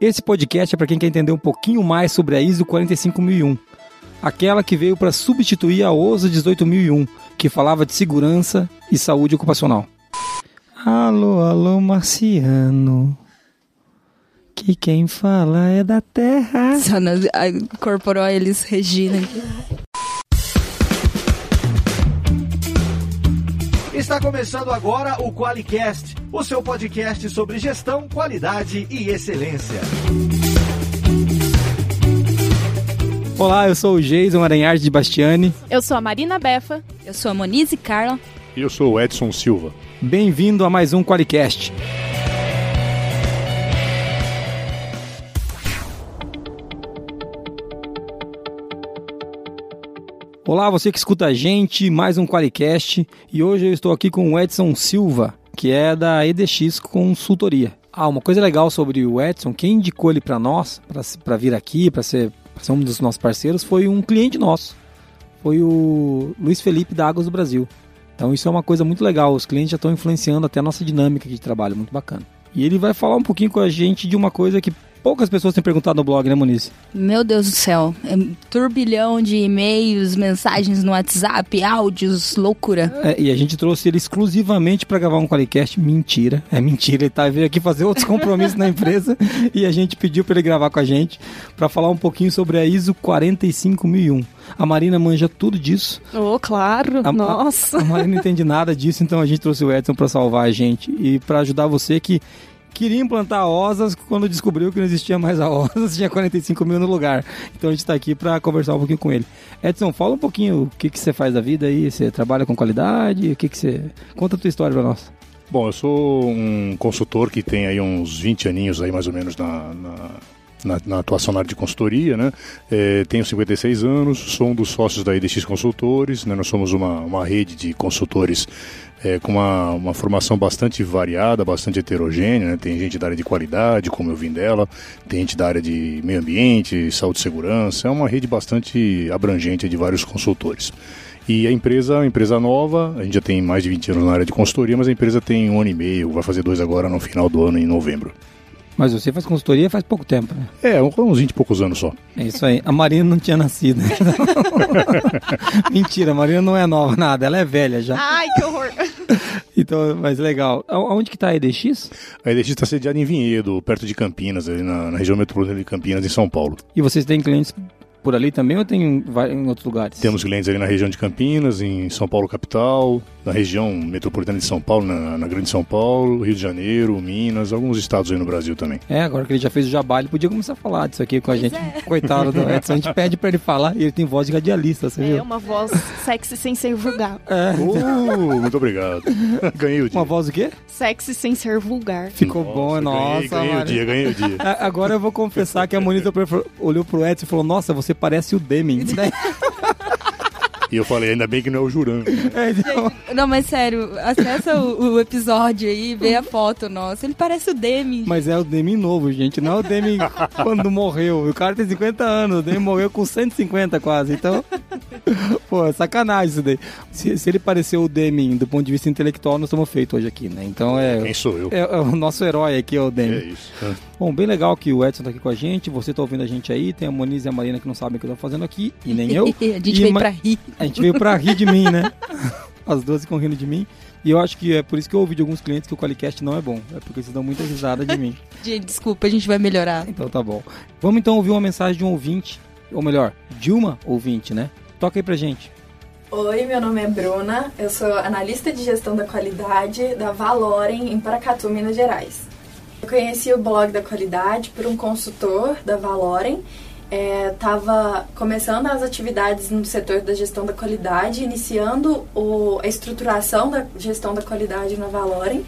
Esse podcast é para quem quer entender um pouquinho mais sobre a ISO 45001, aquela que veio para substituir a OSA 18001, que falava de segurança e saúde ocupacional. Alô, alô, marciano. Que quem fala é da Terra. Só incorporou a eles Regina. Está começando agora o QualiCast, o seu podcast sobre gestão, qualidade e excelência. Olá, eu sou o Jason Aranhard de Bastiani. Eu sou a Marina Befa. Eu sou a Monize Carla. E eu sou o Edson Silva. Bem-vindo a mais um QualiCast. Olá, você que escuta a gente, mais um QualiCast. E hoje eu estou aqui com o Edson Silva, que é da EDX Consultoria. Ah, uma coisa legal sobre o Edson, quem indicou ele para nós, para vir aqui, para ser, ser um dos nossos parceiros, foi um cliente nosso. Foi o Luiz Felipe da Águas do Brasil. Então isso é uma coisa muito legal, os clientes já estão influenciando até a nossa dinâmica de trabalho, muito bacana. E ele vai falar um pouquinho com a gente de uma coisa que poucas pessoas têm perguntado no blog, né, Moniz? Meu Deus do céu. É um turbilhão de e-mails, mensagens no WhatsApp, áudios, loucura. É, e a gente trouxe ele exclusivamente para gravar um Qualicast. Mentira, é mentira. Ele tá veio aqui fazer outros compromissos na empresa e a gente pediu para ele gravar com a gente para falar um pouquinho sobre a ISO 45001. A Marina manja tudo disso. Oh, claro. A- Nossa. A Marina não entende nada disso, então a gente trouxe o Edson para salvar a gente e para ajudar você que queria implantar a OSAS quando descobriu que não existia mais a OSAS, tinha 45 mil no lugar. Então a gente está aqui para conversar um pouquinho com ele. Edson, fala um pouquinho o que, que você faz da vida aí, você trabalha com qualidade, o que, que você... Conta a tua história para nós. Bom, eu sou um consultor que tem aí uns 20 aninhos aí mais ou menos na, na, na- na atuação na área de consultoria, né? É, tenho 56 anos, sou um dos sócios da EDX Consultores, né? Nós somos uma, uma rede de consultores é, com uma, uma formação bastante variada, bastante heterogênea, né? Tem gente da área de qualidade, como eu vim dela, tem gente da área de meio ambiente, saúde e segurança, é uma rede bastante abrangente de vários consultores. E a empresa é uma empresa nova, a gente já tem mais de 20 anos na área de consultoria, mas a empresa tem um ano e meio, vai fazer dois agora no final do ano, em novembro. Mas você faz consultoria faz pouco tempo, né? É, uns 20 e poucos anos só. É isso aí. A Marina não tinha nascido. Mentira, a Marina não é nova, nada. Ela é velha já. Ai, que horror. Então, mas legal. Aonde que tá a EDX? A EDX está sediada em Vinhedo, perto de Campinas, ali na, na região metropolitana de Campinas, em São Paulo. E vocês têm clientes por ali também ou tem em outros lugares? Temos clientes ali na região de Campinas, em São Paulo capital, na região metropolitana de São Paulo, na, na Grande São Paulo, Rio de Janeiro, Minas, alguns estados aí no Brasil também. É, agora que ele já fez o jabá, ele podia começar a falar disso aqui com a gente. Coitado do Edson, a gente pede pra ele falar e ele tem voz de radialista, você É viu? uma voz sexy sem ser vulgar. Uh, muito obrigado. Ganhei o dia. Uma voz o quê? Sexy sem ser vulgar. Ficou bom, nossa. Ganhei, ganhei o dia, ganhei o dia. Agora eu vou confessar que a Moniza olhou pro Edson e falou: Nossa, você parece o Deming. Daí- E eu falei, ainda bem que não é o Jurango. É, então, Não, mas sério, acessa o, o episódio aí, vê a foto nossa. Ele parece o Demi. mas é o Deming novo, gente. Não é o Deming quando morreu. O cara tem 50 anos, o Deming morreu com 150 quase. Então, pô, é sacanagem isso daí. Se, se ele pareceu o Deming do ponto de vista intelectual, nós estamos feitos hoje aqui, né? Então é. Quem sou eu? É, é o nosso herói aqui, é o É Deming. isso. Bom, bem legal que o Edson tá aqui com a gente. Você tá ouvindo a gente aí. Tem a Moniz e a Marina que não sabem o que eu tô fazendo aqui. E nem eu. a gente E veio ma- pra rir. A gente veio pra rir de mim, né? As duas ficam rindo de mim. E eu acho que é por isso que eu ouvi de alguns clientes que o Qualicast não é bom. É porque vocês dão muita risada de mim. Gente, desculpa, a gente vai melhorar. Então tá bom. Vamos então ouvir uma mensagem de um ouvinte. Ou melhor, de uma ouvinte, né? Toca aí pra gente. Oi, meu nome é Bruna, eu sou analista de gestão da qualidade da Valorem em Paracatu, Minas Gerais. Eu conheci o blog da qualidade por um consultor da Valorem. Estava começando as atividades no setor da gestão da qualidade, iniciando o- a estruturação da gestão da qualidade na Valorem.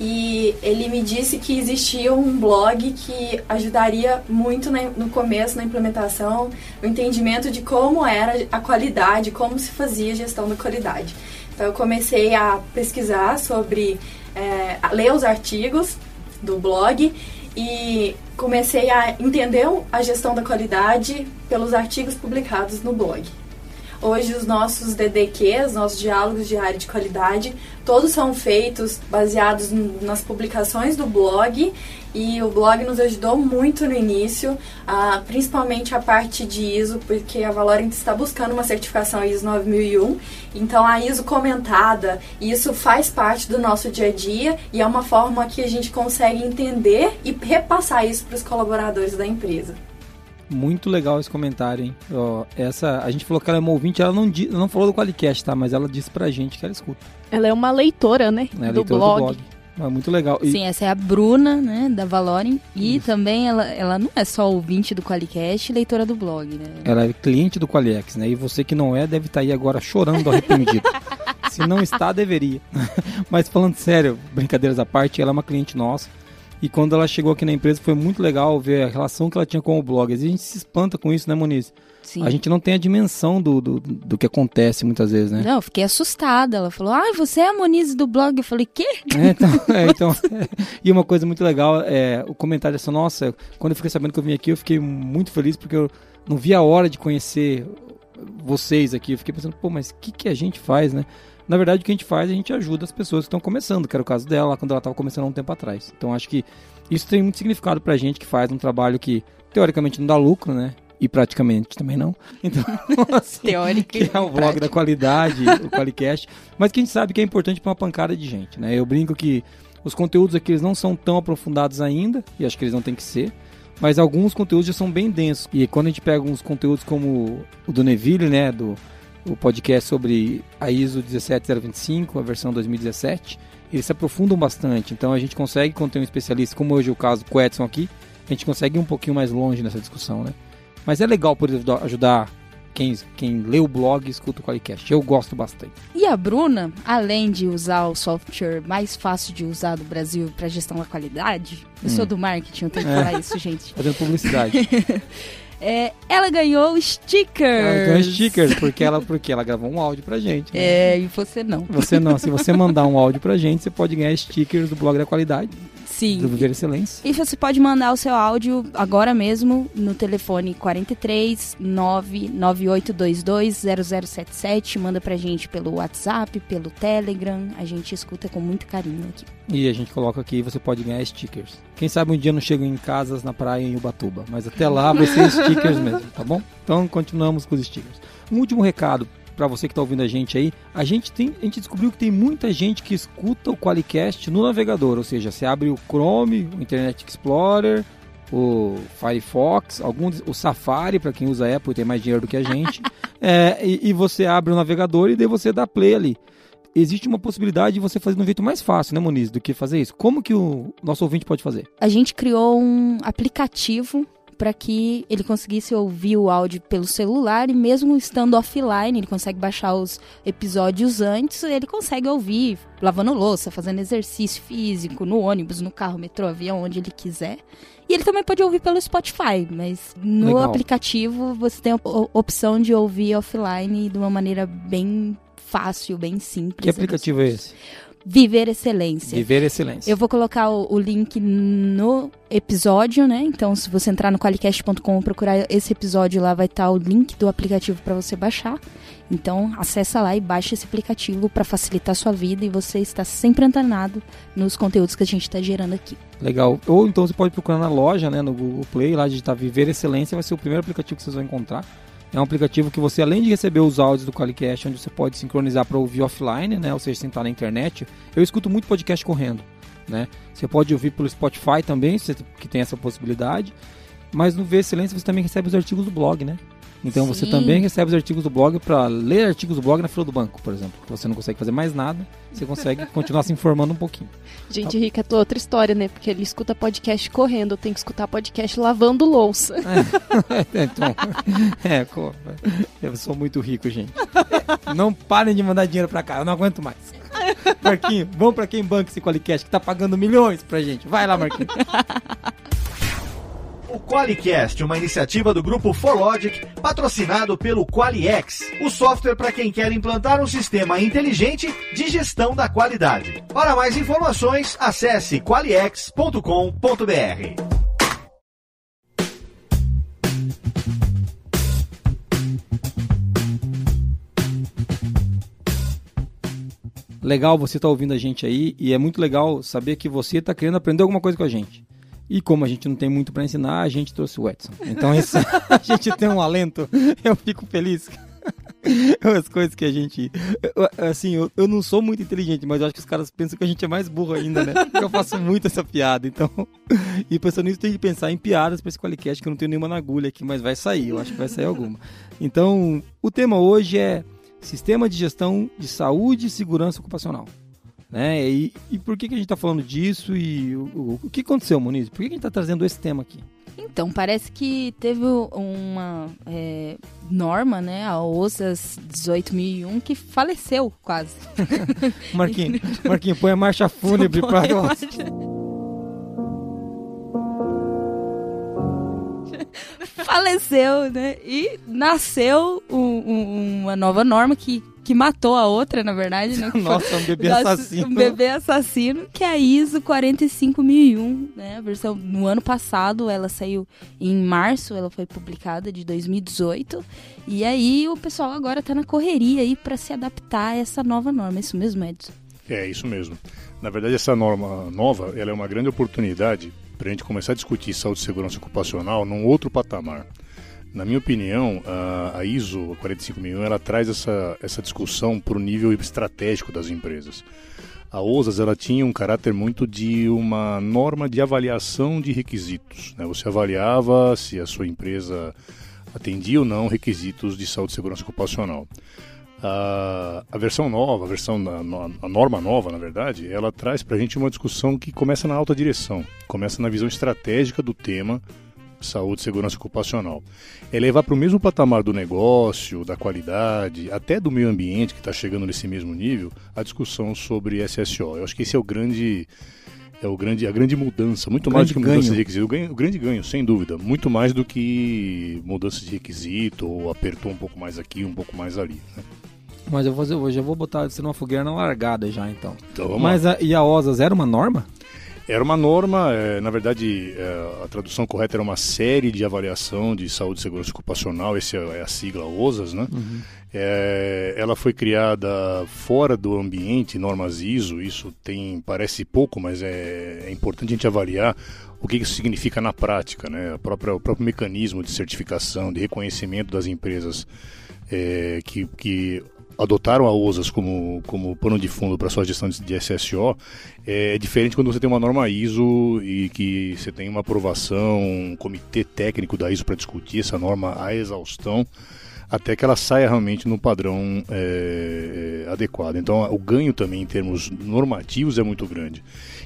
E ele me disse que existia um blog que ajudaria muito na- no começo, na implementação, no entendimento de como era a qualidade, como se fazia a gestão da qualidade. Então eu comecei a pesquisar sobre, é, a ler os artigos do blog e comecei a entender a gestão da qualidade pelos artigos publicados no blog. Hoje os nossos DDQs, nossos diálogos de área de qualidade, todos são feitos baseados nas publicações do blog e o blog nos ajudou muito no início, ah, principalmente a parte de ISO, porque a Valorant está buscando uma certificação ISO 9001. Então a ISO comentada, isso faz parte do nosso dia a dia e é uma forma que a gente consegue entender e repassar isso para os colaboradores da empresa. Muito legal esse comentário, hein? Ó, essa, a gente falou que ela é uma ouvinte, ela não, não falou do Qualicast, tá? Mas ela disse pra gente que ela escuta. Ela é uma leitora, né? Né? do, Leitora blog. É muito legal. E- Sim, essa é a Bruna, né, da Valorem. E também ela, ela não é só ouvinte do Qualicast e leitora do blog, né? Ela é cliente do Qualiex, né? E você que não é, deve estar aí agora chorando arrependido. Se não está, deveria. Mas falando sério, brincadeiras à parte, ela é uma cliente nossa. E quando ela chegou aqui na empresa, foi muito legal ver a relação que ela tinha com o blog. Às vezes a gente se espanta com isso, né, Moniz? Sim. A gente não tem a dimensão do, do, do que acontece muitas vezes, né? Não, eu fiquei assustada. Ela falou, ah, você é a Monize do blog. Eu falei, quê? É, então, é, então, e uma coisa muito legal é o comentário dessa, nossa, quando eu fiquei sabendo que eu vim aqui, eu fiquei muito feliz porque eu não vi a hora de conhecer vocês aqui. Eu fiquei pensando, pô, mas o que, que a gente faz, né? Na verdade, o que a gente faz, a gente ajuda as pessoas que estão começando, que era o caso dela, quando ela estava começando há um tempo atrás. Então, acho que isso tem muito significado pra gente que faz um trabalho que, teoricamente, não dá lucro, né? E praticamente também não. Então, assim, Teórica que é o blog da qualidade, o Qualicast, mas que a gente sabe que é importante para uma pancada de gente, né? Eu brinco que os conteúdos aqui eles não são tão aprofundados ainda, e acho que eles não têm que ser, mas alguns conteúdos já são bem densos. E quando a gente pega uns conteúdos como o do Neville, né, do o podcast sobre a ISO 17025, a versão 2017, eles se aprofundam bastante. Então a gente consegue, quando tem um especialista, como hoje é o caso com o Edson aqui, a gente consegue ir um pouquinho mais longe nessa discussão, né? Mas é legal poder ajudar- ajudar quem, quem lê o blog e escuta o Qualicast. Eu gosto bastante. E a Bruna, além de usar o software mais fácil de usar do Brasil para gestão da qualidade, eu sou do marketing, eu tenho que É. falar isso, gente. Fazendo publicidade. É, ela ganhou stickers. ela ganhou stickers, porque ela, porque ela gravou um áudio pra gente. né? É, e você não. Você não, se você mandar um áudio pra gente, você pode ganhar stickers do blog da qualidade, Sim. do Viver Excelência. E você pode mandar o seu áudio agora mesmo no telefone 43 99822 0077. Manda pra gente pelo WhatsApp, pelo Telegram. A gente escuta com muito carinho aqui. E a gente coloca aqui você pode ganhar stickers. Quem sabe um dia não chegam em casas na praia em Ubatuba, mas até lá vai ser stickers mesmo, tá bom? Então continuamos com os stickers. Um último recado para você que tá ouvindo a gente aí, a gente tem, a gente descobriu que tem muita gente que escuta o Qualicast no navegador, ou seja, você abre o Chrome, o Internet Explorer, o Firefox, alguns, o Safari para quem usa Apple tem mais dinheiro do que a gente, é, e, e você abre o navegador e daí você dá play ali existe uma possibilidade de você fazer de um jeito mais fácil, né, Moniz, do que fazer isso. Como que o nosso ouvinte pode fazer? A gente criou um aplicativo para que ele conseguisse ouvir o áudio pelo celular e mesmo estando offline, ele consegue baixar os episódios antes, ele consegue ouvir lavando louça, fazendo exercício físico, no ônibus, no carro, metrô, avião, onde ele quiser. E ele também pode ouvir pelo Spotify, mas no Legal. aplicativo você tem a opção de ouvir offline de uma maneira bem fácil, bem simples. Que aplicativo é esse? Viver Excelência. Viver Excelência. Eu vou colocar o, o link no episódio, né? Então, se você entrar no qualicast.com e procurar esse episódio lá, vai estar o link do aplicativo para você baixar. Então, acessa lá e baixa esse aplicativo para facilitar a sua vida e você está sempre antenado nos conteúdos que a gente está gerando aqui. Legal. Ou então você pode procurar na loja, né, no Google Play, lá digitar Viver Excelência, vai ser o primeiro aplicativo que vocês vão encontrar. É um aplicativo que você, além de receber os áudios do Qualicast, onde você pode sincronizar para ouvir offline, né, ou seja, sem estar na internet. Eu escuto muito podcast correndo, né? Você pode ouvir pelo Spotify também, que tem essa possibilidade. Mas no Viver Excelência você também recebe os artigos do blog, né? Então você Sim. também recebe os artigos do blog para ler artigos do blog na fila do banco, por exemplo. Você não consegue fazer mais nada, você consegue continuar se informando um pouquinho. Gente rica é outra história, né? Porque ele escuta podcast correndo, eu tenho que escutar podcast lavando louça. É, então, é, eu sou muito rico, gente. Não parem de mandar dinheiro pra cá, eu não aguento mais. Marquinho, vamos pra quem banca esse Qualicast que tá pagando milhões pra gente. Vai lá, Marquinho. o Qualicast, uma iniciativa do grupo Forlogic, patrocinado pelo Qualiex, o software para quem quer implantar um sistema inteligente de gestão da qualidade. Para mais informações, acesse qualiex.com.br. legal você estar tá ouvindo a gente aí e é muito legal saber que você está querendo aprender alguma coisa com a gente. E como a gente não tem muito para ensinar, a gente trouxe o Edson. Então isso, a gente tem um alento. Eu fico feliz. As coisas que a gente. Assim, eu, eu, não sou muito inteligente, mas eu acho que os caras pensam que a gente é mais burro ainda, né? Porque eu faço muito essa piada. Então. E pensando nisso, tem que pensar em piadas para esse qualicast, que eu não tenho nenhuma na agulha aqui, mas vai sair. Eu acho que vai sair alguma. Então, o tema hoje é Sistema de Gestão de Saúde e Segurança Ocupacional. Né? E, e por que, que a gente está falando disso e o, o, o, que aconteceu, Moniz? Por que, que a gente está trazendo esse tema aqui? Então, parece que teve uma é, norma, né, a OSAS 18.001, que faleceu quase. Marquinhos, Marquinhos, põe a marcha fúnebre para nós. faleceu, né? E nasceu um, um, uma nova norma que que matou a outra, na verdade, né? Nossa, um bebê assassino. Um bebê assassino, que é a ISO 45001, né? A versão no ano passado, ela saiu em março, ela foi publicada de 2018. E aí o pessoal agora tá na correria aí para se adaptar a essa nova norma. É isso mesmo, Edson? É, isso mesmo. Na verdade, essa norma nova, ela é uma grande oportunidade para a gente começar a discutir saúde e segurança ocupacional num outro patamar. Na minha opinião, a, ISO 45001 ela traz essa, essa discussão para o nível estratégico das empresas. A OSAS ela tinha um caráter muito de uma norma de avaliação de requisitos. Né? Você avaliava se a sua empresa atendia ou não requisitos de saúde e segurança ocupacional. A, a versão nova, a versão a norma nova, na verdade, ela traz para a gente uma discussão que começa na alta direção, começa na visão estratégica do tema saúde e segurança ocupacional. É levar para o mesmo patamar do negócio, da qualidade, até do meio ambiente que está chegando nesse mesmo nível, a discussão sobre SSO. Eu acho que esse é o grande é o grande, a grande mudança, muito mais do que mudança ganho. de requisito. O, ganho, o, grande ganho, sem dúvida, muito mais do que mudança de requisito, ou apertou um pouco mais aqui, um pouco mais ali. Né? Mas eu vou, eu já vou botar você numa fogueira na largada já, então. então Mas a, e a OSAS era uma norma? Era uma norma, é, na verdade, é, a tradução correta era uma série de avaliação de saúde e segurança ocupacional, essa é a sigla OSAS, né? Uhum. É, ela foi criada fora do ambiente, normas ISO, isso tem, parece pouco, mas é, é importante a gente avaliar o que isso significa na prática, né? Própria, o próprio mecanismo de certificação, de reconhecimento das empresas é, que, que adotaram a OSAS como, como pano de fundo para sua gestão de SSO é diferente quando você tem uma norma ISO e que você tem uma aprovação, um comitê técnico da ISO para discutir essa norma à exaustão até que ela saia realmente no padrão é, adequado. Então, o ganho também em termos normativos é muito grande.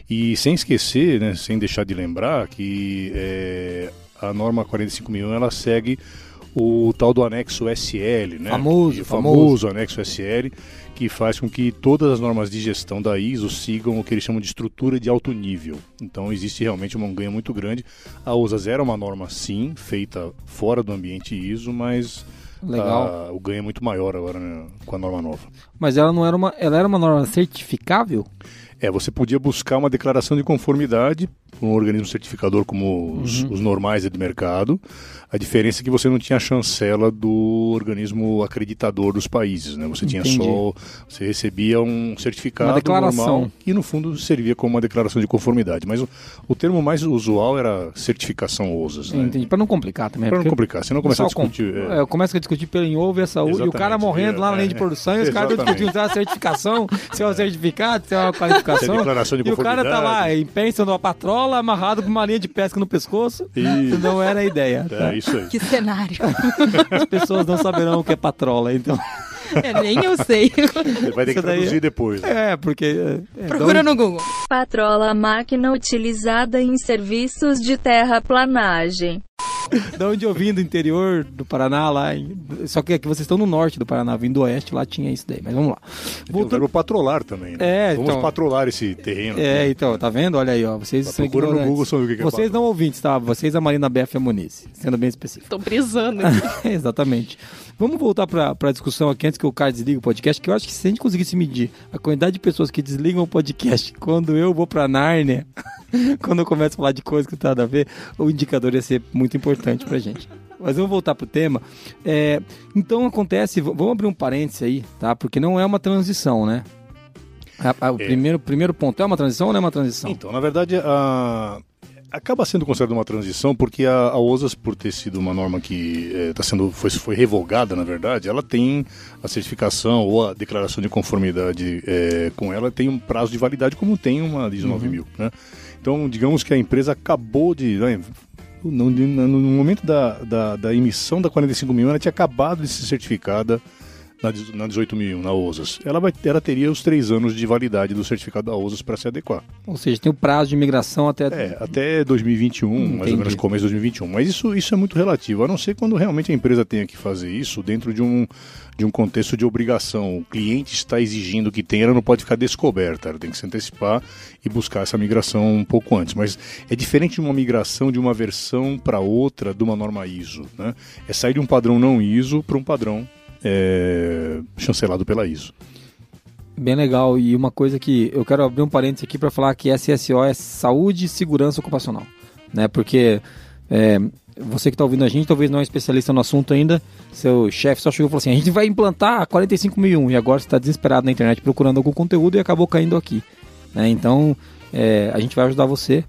E sem esquecer, né, sem deixar de lembrar que é, a norma 45.000 ela segue o tal do anexo SL, né? Famoso, que, famoso, famoso anexo SL, que faz com que todas as normas de gestão da ISO sigam o que eles chamam de estrutura de alto nível. Então existe realmente um ganho muito grande. A OSAS era uma norma sim, feita fora do ambiente ISO, mas a, o ganho é muito maior agora né, com a norma nova. Mas ela não era uma, ela era uma norma certificável? É, você podia buscar uma declaração de conformidade um organismo certificador como os, uhum. os normais do mercado. A diferença é que você não tinha a chancela do organismo acreditador dos países, né? Você Entendi. tinha só, você recebia um certificado uma declaração. normal que no fundo servia como uma declaração de conformidade. Mas o, o termo mais usual era certificação OSAS, né? Entendi. Para não complicar também. Para não complicar, você não começa a discutir. Com, é... começa a discutir pelo envolve a saúde Exatamente. e o cara morrendo é, lá na linha de é. produção e os caras discutindo se é uma certificação, se é um certificado, se é uma qualificação. Se é declaração de e o cara tá lá pensando numa patrola amarrado com uma linha de pesca no pescoço. Isso. Não era a ideia. É tá? isso aí. Que cenário. As pessoas não saberão o que é patrola, então. É, nem eu sei. Você vai ter que traduzir depois. Né? É, porque. É, é Procura no Google. Patrola máquina utilizada em serviços de terraplanagem. Da onde eu vim, do interior do Paraná, lá. Em... Só que aqui vocês estão no norte do Paraná, vindo do oeste, lá tinha isso daí. Mas vamos lá. Voltando... Tem patrolar também, né? É, Vamos então... patrolar esse terreno. É, aqui. então, tá vendo? Olha aí, ó. Vocês tá procura no Google sobre o que, que é Vocês não ouvintes, tá? Vocês, a Marina Beff e a Muniz, sendo bem específico. Estão brisando. Exatamente. Vamos voltar para a discussão aqui antes que o cara desligue o podcast, que eu acho que se a gente conseguisse medir a quantidade de pessoas que desligam o podcast quando eu vou para Nárnia, quando eu começo a falar de coisas que não tem nada a ver, o indicador ia ser muito importante para gente. Mas vamos voltar pro tema. É, então acontece, vamos abrir um parênteses aí, tá? Porque não é uma transição, né? A- a- o primeiro, primeiro ponto é uma transição ou não é uma transição? Então, na verdade, a- acaba sendo considerada uma transição porque a, a OSAS, por ter sido uma norma que eh, tá sendo, foi, foi revogada, na verdade, ela tem a certificação ou a declaração de conformidade eh, com ela tem um prazo de validade como tem uma ISO 9000, né? Então, digamos que a empresa acabou de... né, no, no- momento da, da, da emissão da 45.000, ela tinha acabado de ser certificada na, na 18.001, na OSAS. Ela, vai, ela teria os três anos de validade do certificado da OSAS para se adequar. Ou seja, tem o prazo de migração até. É, até 2021, mais Entendi. ou menos começo de 2021. Mas isso, isso é muito relativo, a não ser quando realmente a empresa tenha que fazer isso dentro de um, de um contexto de obrigação. O cliente está exigindo que tenha, ela não pode ficar descoberta, ela tem que se antecipar e buscar essa migração um pouco antes. Mas é diferente de uma migração de uma versão para outra de uma norma ISO. Né? É sair de um padrão não ISO para um padrão é, chancelado pela ISO. Bem legal. E uma coisa que eu quero abrir um parênteses aqui para falar que SSO é saúde e segurança ocupacional. Né? Porque é, você que está ouvindo a gente, talvez não é especialista no assunto ainda, seu chefe só chegou e falou assim: a gente vai implantar a 45001 e agora você está desesperado na internet procurando algum conteúdo e acabou caindo aqui. né? Então é, a gente vai ajudar você,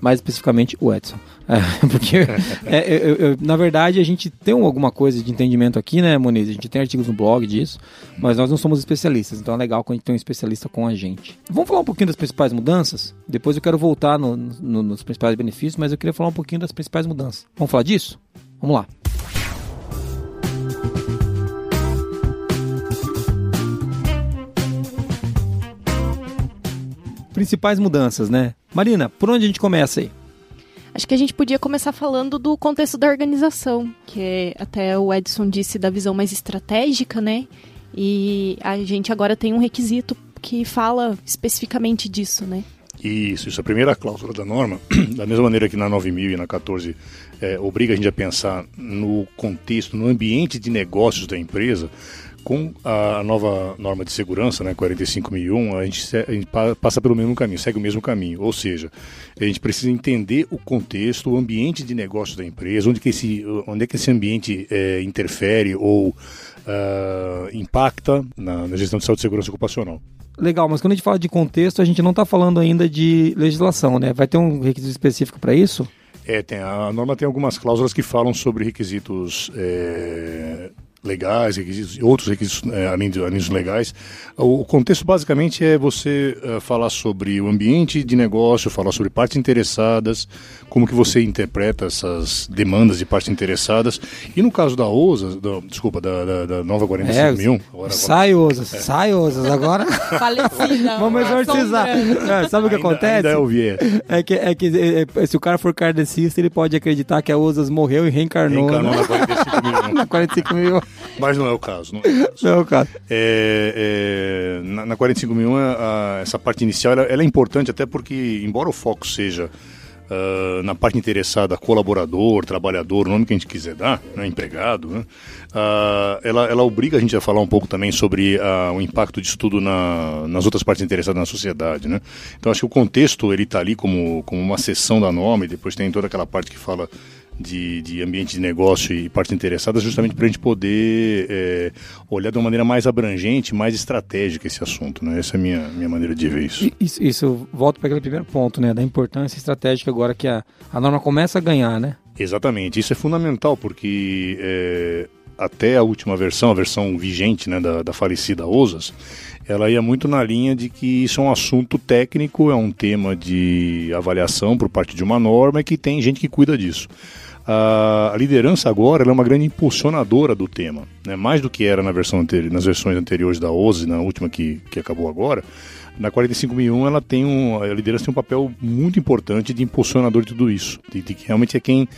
mais especificamente o Edson. É, porque, é, eu- eu- na verdade, a gente tem alguma coisa de entendimento aqui, né, Moniz? A gente tem artigos no blog disso, mas nós não somos especialistas, então é legal quando a gente tem um especialista com a gente. Vamos falar um pouquinho das principais mudanças? Depois eu quero voltar no- no- nos principais benefícios, mas eu queria falar um pouquinho das principais mudanças. Vamos falar disso? Vamos lá. Principais mudanças, né? Marina, por onde a gente começa aí? Acho que a gente podia começar falando do contexto da organização, que é, até o Edson disse da visão mais estratégica, né? E a gente agora tem um requisito que fala especificamente disso, né? Isso, isso. A primeira cláusula da norma, da mesma maneira que na 9000 e na 14, é, obriga a gente a pensar no contexto, no ambiente de negócios da empresa, com a nova norma de segurança, né, 45001, a gente, a gente pa- passa pelo mesmo caminho, segue o mesmo caminho. Ou seja, a gente precisa entender o contexto, o ambiente de negócios da empresa, onde, que esse, onde é que esse ambiente é, interfere ou ah, impacta na, na gestão de saúde e segurança ocupacional. Legal, mas quando a gente fala de contexto, a gente não está falando ainda de legislação, né? Vai ter um requisito específico para isso? É, tem, a norma tem algumas cláusulas que falam sobre requisitos é, legais, requisitos, outros requisitos é, além, de, além dos legais. O, o contexto basicamente é você é, falar sobre o ambiente de negócio, falar sobre partes interessadas, como que você interpreta essas demandas de partes interessadas. E no caso da OSA, da- desculpa, da, da, da nova 45.001, agora- agora- sai, Osas, sai, Osas, agora Falecida. vamos exorcizar. É, sabe o que ainda- acontece? Ainda é. É que, é que é, é, se o cara for kardecista, ele pode acreditar que a Osas morreu e reencarnou, Reencarnou né? na 45.001. na 45 mil. Mas não é o caso. Não é o caso. Não, cara. É, é, na, na 45.001, a- a- essa parte inicial ela, ela é importante até porque, embora o foco seja ah, na parte interessada, colaborador, trabalhador, o nome que a gente quiser dar, né, empregado, né, ah, ela, ela obriga a gente a falar um pouco também sobre ah, o impacto disso tudo na, nas outras partes interessadas na sociedade. Né? Então, acho que o contexto ele está ali como, como uma seção da norma e depois tem toda aquela parte que fala de, de ambiente de negócio e partes interessadas, justamente para a gente poder é, olhar de uma maneira mais abrangente, mais estratégica esse assunto. Né? Essa é a minha, minha maneira de ver isso. Isso, isso volta para aquele primeiro ponto, né? Da importância estratégica agora que a, a norma começa a ganhar, né? Exatamente, isso é fundamental porque é, até a última versão, a versão vigente né, da, da falecida OSAS, ela ia muito na linha de que isso é um assunto técnico, é um tema de avaliação por parte de uma norma e que tem gente que cuida disso. A, liderança agora é uma grande impulsionadora do tema, né? mais do que era na versão nas versões anteriores da OSI, na última que, que acabou agora. Na 45001 ela tem um, a liderança tem um papel muito importante de impulsionador de tudo isso, de, de que realmente é quem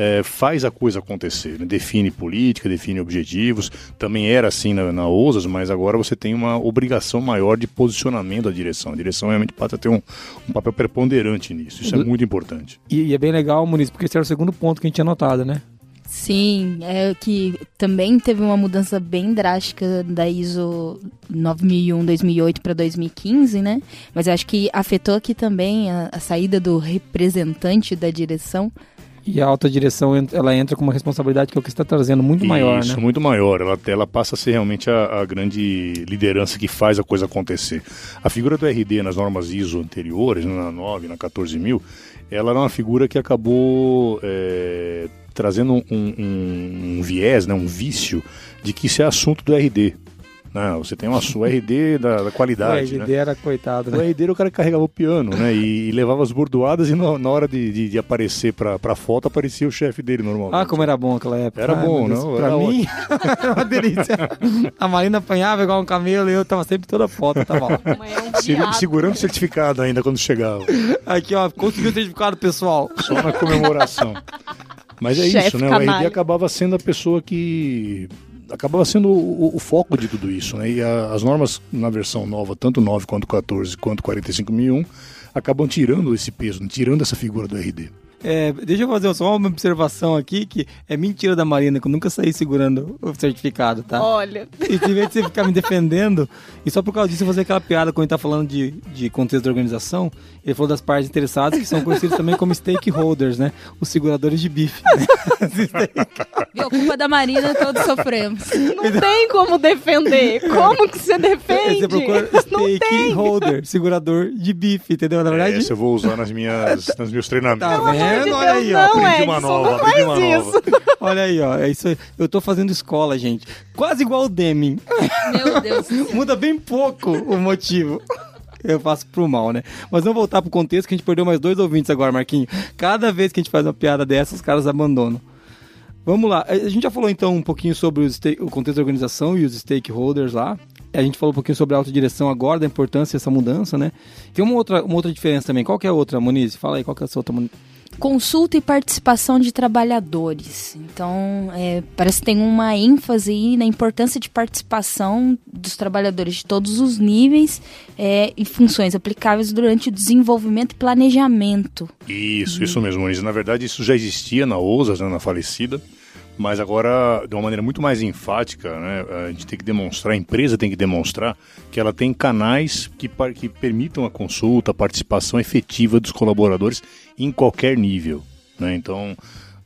é, faz a coisa acontecer, né? define política, define objetivos. Também era assim na, na OSAS, mas agora você tem uma obrigação maior de posicionamento da direção. A direção realmente passa a ter um, um papel preponderante nisso. Isso é muito importante. E, e é bem legal, Muniz, porque esse era o segundo ponto que a gente tinha notado, né? Sim, é que também teve uma mudança bem drástica da ISO 9001-2008 para 2015, né? Mas eu acho que afetou aqui também a, a saída do representante da direção. E a alta direção, ela entra com uma responsabilidade que é o que está trazendo, muito maior, Isso, né? muito maior. Ela, ela passa a ser realmente a, a grande liderança que faz a coisa acontecer. A figura do RD nas normas ISO anteriores, né, na 9, na 14 mil, ela era uma figura que acabou é, trazendo um, um- um viés, né, um vício, de que isso é assunto do RD. Não, você tem uma sua RD da, da O qualidade. RD né? era coitado, O né? RD era o cara que carregava o piano, né? E, e levava as bordoadas e na, na hora de, de, de aparecer pra, pra foto, aparecia o chefe dele normalmente. Ah, como era bom aquela época. Era Ai, bom, Deus. não? Pra Era mim, era uma delícia. A Marina apanhava igual um camelo e eu tava sempre toda foto, tava lá. É um segurando o certificado ainda quando chegava. Aqui, ó, conseguiu o certificado, pessoal. Só na comemoração. Mas é Chefe isso, né? O canalha. RD acabava sendo a pessoa que. Acabava sendo o, o foco de tudo isso, né? E a- as normas na versão nova, tanto 9 quanto 14 quanto 45.001, acabam tirando esse peso, né? tirando essa figura do RD. É, deixa eu fazer só uma observação aqui, que é mentira da Marina, que eu nunca saí segurando o certificado, tá? Olha, E em vez de você ficar me defendendo, e só por causa disso eu fazer aquela piada quando ele tá falando de, de contexto da organização, ele falou das partes interessadas, que são conhecidos também como stakeholders, né? Os seguradores de bife. né? Viu? Culpa da Marina, todos sofremos. não tem como defender. Como que você defende? Você procura Não tem. stakeholder, segurador de bife, entendeu? Na verdade, Essa eu vou usar nas minhas, nos meus treinamentos. Tá vendo? de Olha Deus, aí, ó. não, aprendi uma Edson, nova, não aprendi uma faz nova. isso. Olha aí, ó. É isso aí. Eu tô fazendo escola, gente. Quase igual o Deming. Meu Deus. Muda bem pouco o motivo. Eu faço pro mal, né? Mas vamos voltar pro contexto que a gente perdeu mais dois ouvintes agora, Marquinho. Cada vez que a gente faz uma piada dessa, os caras abandonam. Vamos lá. A gente já falou então um pouquinho sobre o contexto da organização e os stakeholders lá. A gente falou um pouquinho sobre a autodireção agora, da importância dessa mudança, né? Tem uma outra, uma outra diferença também. Qual que é a outra, Moniz? Fala aí, qual que é a sua outra? Consulta e participação de trabalhadores. Então, é, parece que tem uma ênfase aí na importância de participação dos trabalhadores de todos os níveis é, e funções aplicáveis durante o desenvolvimento e planejamento. Isso, isso mesmo, Moniz. Na verdade, isso já existia na OSAS, né, na falecida, mas agora, de uma maneira muito mais enfática, né, a gente tem que demonstrar, a empresa tem que demonstrar que ela tem canais que, que permitam a consulta, a participação efetiva dos colaboradores em qualquer nível. Né? Então,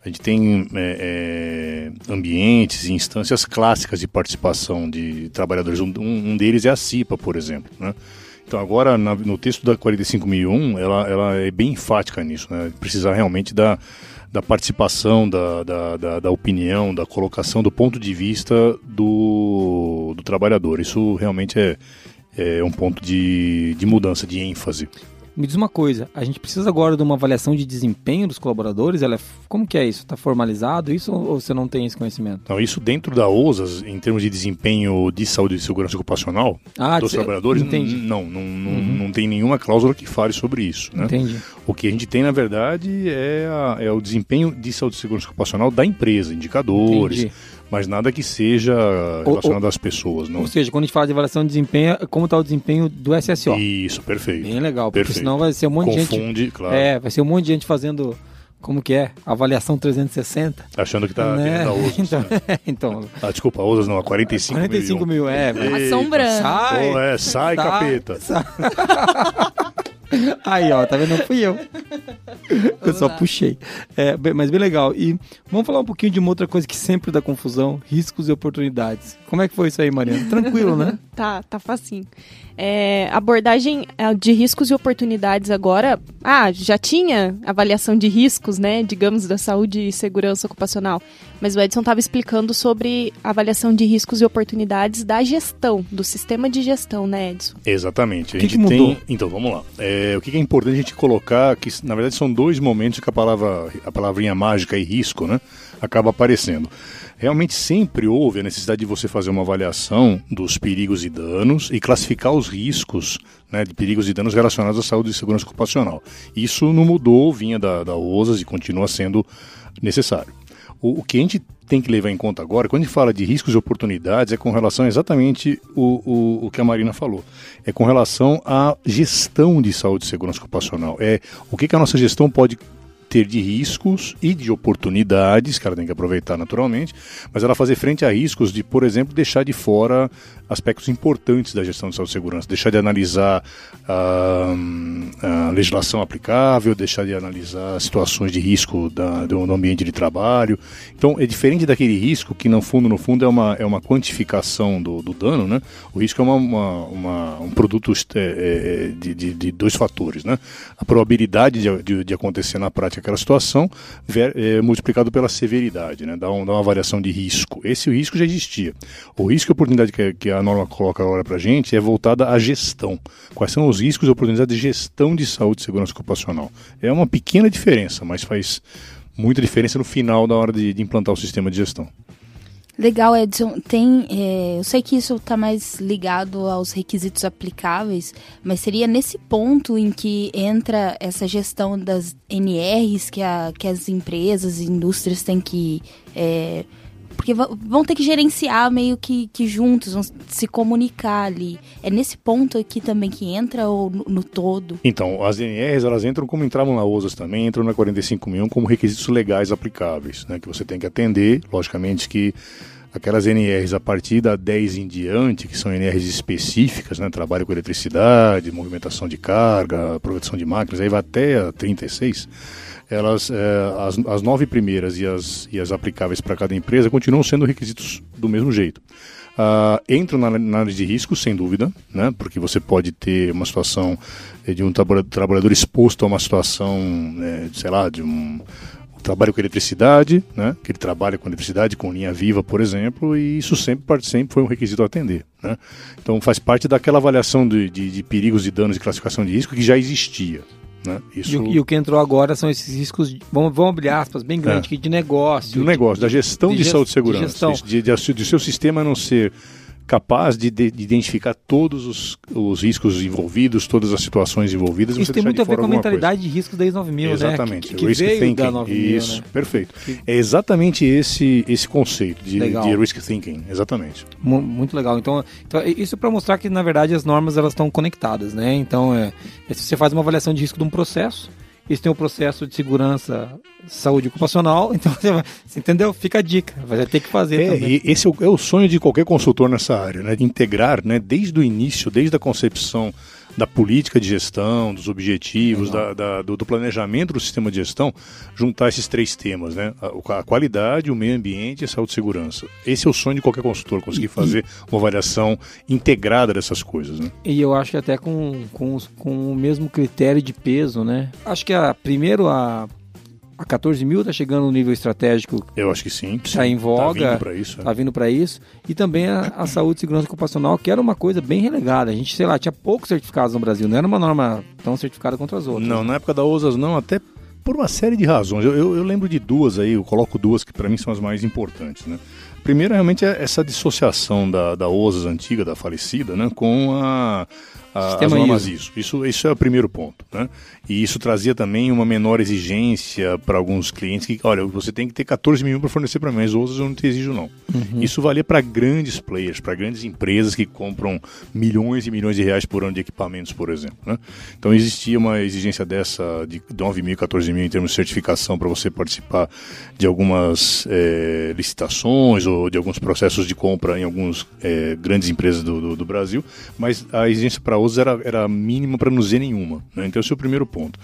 a gente tem é, é, ambientes e instâncias clássicas de participação de trabalhadores. Um, um- deles é a CIPA, por exemplo. Né? Então agora na- no texto da 45.001 ela, ela é bem enfática nisso, né? Precisar realmente da, da participação, da, da, da, da opinião, da colocação do ponto de vista do, do trabalhador. Isso realmente é, é um ponto de, de mudança, de ênfase. Me diz uma coisa, a gente precisa agora de uma avaliação de desempenho dos colaboradores? Ela é, como que é isso? Está formalizado isso ou você não tem esse conhecimento? Então, isso dentro da OSAS, em termos de desempenho de saúde e segurança ocupacional Ah, dos trabalhadores, entendi. não, não, não, não tem nenhuma cláusula que fale sobre isso. Né? Entendi. O que a gente tem, na verdade, é, a- é o desempenho de saúde e segurança ocupacional da empresa, indicadores, Entendi. Mas nada que seja relacionado às pessoas. Não. Ou seja, quando a gente fala de avaliação de desempenho, é como está o desempenho do SSO? Isso, perfeito. Bem legal, porque Perfeito. senão vai ser um monte de gente. Confunde, claro, É, vai ser um monte de gente fazendo. Como que é? Avaliação 360. achando que tá né? OSAS. então, né? então, Ah, desculpa, a OSAS não, a 45, 45 mil, é. vai. Assombrando. Sai! Pô, é, sai, capeta. sai. Aí, ó, tá vendo? Não fui eu. Eu só lá. puxei. É, mas bem legal. E vamos falar um pouquinho de uma outra coisa que sempre dá confusão: riscos e oportunidades. Como é que foi isso aí, Mariana? Tranquilo, né? Tá, tá facinho. É, abordagem é, de riscos e oportunidades agora. Ah, já tinha avaliação de riscos, né? Digamos, da saúde e segurança ocupacional. Mas o Edson estava explicando sobre avaliação de riscos e oportunidades da gestão, do sistema de gestão, né, Edson? Exatamente. A O que gente que mudou? tem. Então, vamos lá. É, o que que é importante a gente colocar que, na verdade, são dois momentos que a palavra, a palavrinha mágica e risco, né, acaba aparecendo. Realmente sempre houve a necessidade de você fazer uma avaliação dos perigos e danos e classificar os riscos né, de perigos e danos relacionados à saúde e segurança ocupacional. Isso não mudou, vinha da, da OSAS e continua sendo necessário. O, o que a gente tem que levar em conta agora, quando a gente fala de riscos e oportunidades, é com relação exatamente o, o, o que a Marina falou. É com relação à gestão de saúde e segurança ocupacional. É o que, que a nossa gestão pode ter de riscos e de oportunidades, que ela tem que aproveitar naturalmente, mas ela fazer frente a riscos de, por exemplo, deixar de fora aspectos importantes da gestão de saúde e segurança, deixar de analisar a, a legislação aplicável, deixar de analisar situações de risco da, do, ambiente de trabalho. Então, é diferente daquele risco que, no fundo, no fundo, é uma, é uma quantificação do, do dano, né? O risco é uma, uma, uma um produto é, é, de, de, de, dois fatores, né? A probabilidade de, de, de acontecer na prática aquela situação ver, é, multiplicado pela severidade, né? Dá, um, dá uma variação de risco. Esse risco já existia. O risco e oportunidade que, que a norma coloca agora para a gente é voltada à gestão. Quais são os riscos e oportunidades de gestão de saúde e segurança ocupacional? É uma pequena diferença, mas faz muita diferença no final da hora de, de implantar o sistema de gestão. Legal, Edson. Tem, é, eu sei que isso está mais ligado aos requisitos aplicáveis, mas seria nesse ponto em que entra essa gestão das NRs que, a, que as empresas e indústrias têm que é, porque vão ter que gerenciar meio que, que juntos, vão se comunicar ali. É nesse ponto aqui também que entra ou no, no todo? Então, as NRs elas entram como entravam na OSAS também, entram na 45.001 como requisitos legais aplicáveis, né, que você tem que atender, logicamente que aquelas NRs a partir da 10 em diante, que são NRs específicas, né, trabalho com eletricidade, movimentação de carga, proteção de máquinas, aí vai até a 36 elas, é, as, as nove primeiras e as, e as aplicáveis para cada empresa continuam sendo requisitos do mesmo jeito. Uh, entram na análise de risco, sem dúvida, né? porque você pode ter uma situação de um trabalhador exposto a uma situação, né, sei lá, de um trabalho com eletricidade, né? que ele trabalha com eletricidade, com linha viva, por exemplo, e isso sempre, sempre foi um requisito a atender. Né? Então faz parte daquela avaliação de, de, de perigos e danos de classificação de risco que já existia. Né? Isso... E, o, e, o, que entrou agora são esses riscos, vamos, vamos abrir aspas, bem grandes, é. de negócio. Do negócio, da gestão de, de saúde e segurança. De, de, de, de, seu sistema não ser capaz de, de, de identificar todos os, os, riscos envolvidos, todas as situações envolvidas. Isso tem muito a ver com a mentalidade coisa. de risco da IS 9000, exatamente. né? Que, que risk thinking. da 9000, Isso, né? perfeito. Que... É exatamente esse, esse conceito de, de risk thinking, exatamente. Muito legal. Então, então isso para mostrar que, na verdade, as normas elas estão conectadas, né? Então, é, se você faz uma avaliação de risco de um processo, isso tem um processo de segurança, saúde ocupacional, então você entendeu? Fica a dica, vai ter que fazer é, também. esse é o, é o, sonho de qualquer consultor nessa área, né? De integrar, né? Desde o início, desde a concepção da política de gestão, dos objetivos, da, da, do, do, planejamento do sistema de gestão, juntar esses três temas, né? A, a, qualidade, o meio ambiente e a saúde e segurança. Esse é o sonho de qualquer consultor, conseguir fazer uma avaliação integrada dessas coisas, né? E eu acho que até com, com, com o mesmo critério de peso, né? Acho que a, primeiro a a 14 mil está chegando no nível estratégico. Eu acho que sim. Está em voga. Está vindo para isso. Está é. vindo para isso. E também a, a, saúde e segurança ocupacional, que era uma coisa bem relegada. A gente, sei lá, tinha poucos certificados no Brasil. Não era uma norma tão certificada contra as outras. Não, na época da OSAS não, até por uma série de razões. Eu, eu, eu lembro de duas aí, eu coloco duas que para mim são as mais importantes, né? Primeiro, realmente, é essa dissociação da, da OSAS antiga, da falecida, né, com a, a, as normas ISO. Isso, isso é o primeiro ponto. Né? E isso trazia também uma menor exigência para alguns clientes que, olha, você tem que ter 14 mil para fornecer para mim, mas outros eu não te exijo não. Uhum. Isso valia para grandes players, para grandes empresas que compram milhões e milhões de reais por ano de equipamentos, por exemplo. Né? Então existia uma exigência dessa de 9 mil, 14 mil em termos de certificação para você participar de algumas é, licitações ou de alguns processos de compra em algumas é, grandes empresas do, do, do, Brasil, mas a exigência para era, era mínima para não dizer nenhuma. Né? Então esse é o primeiro ponto.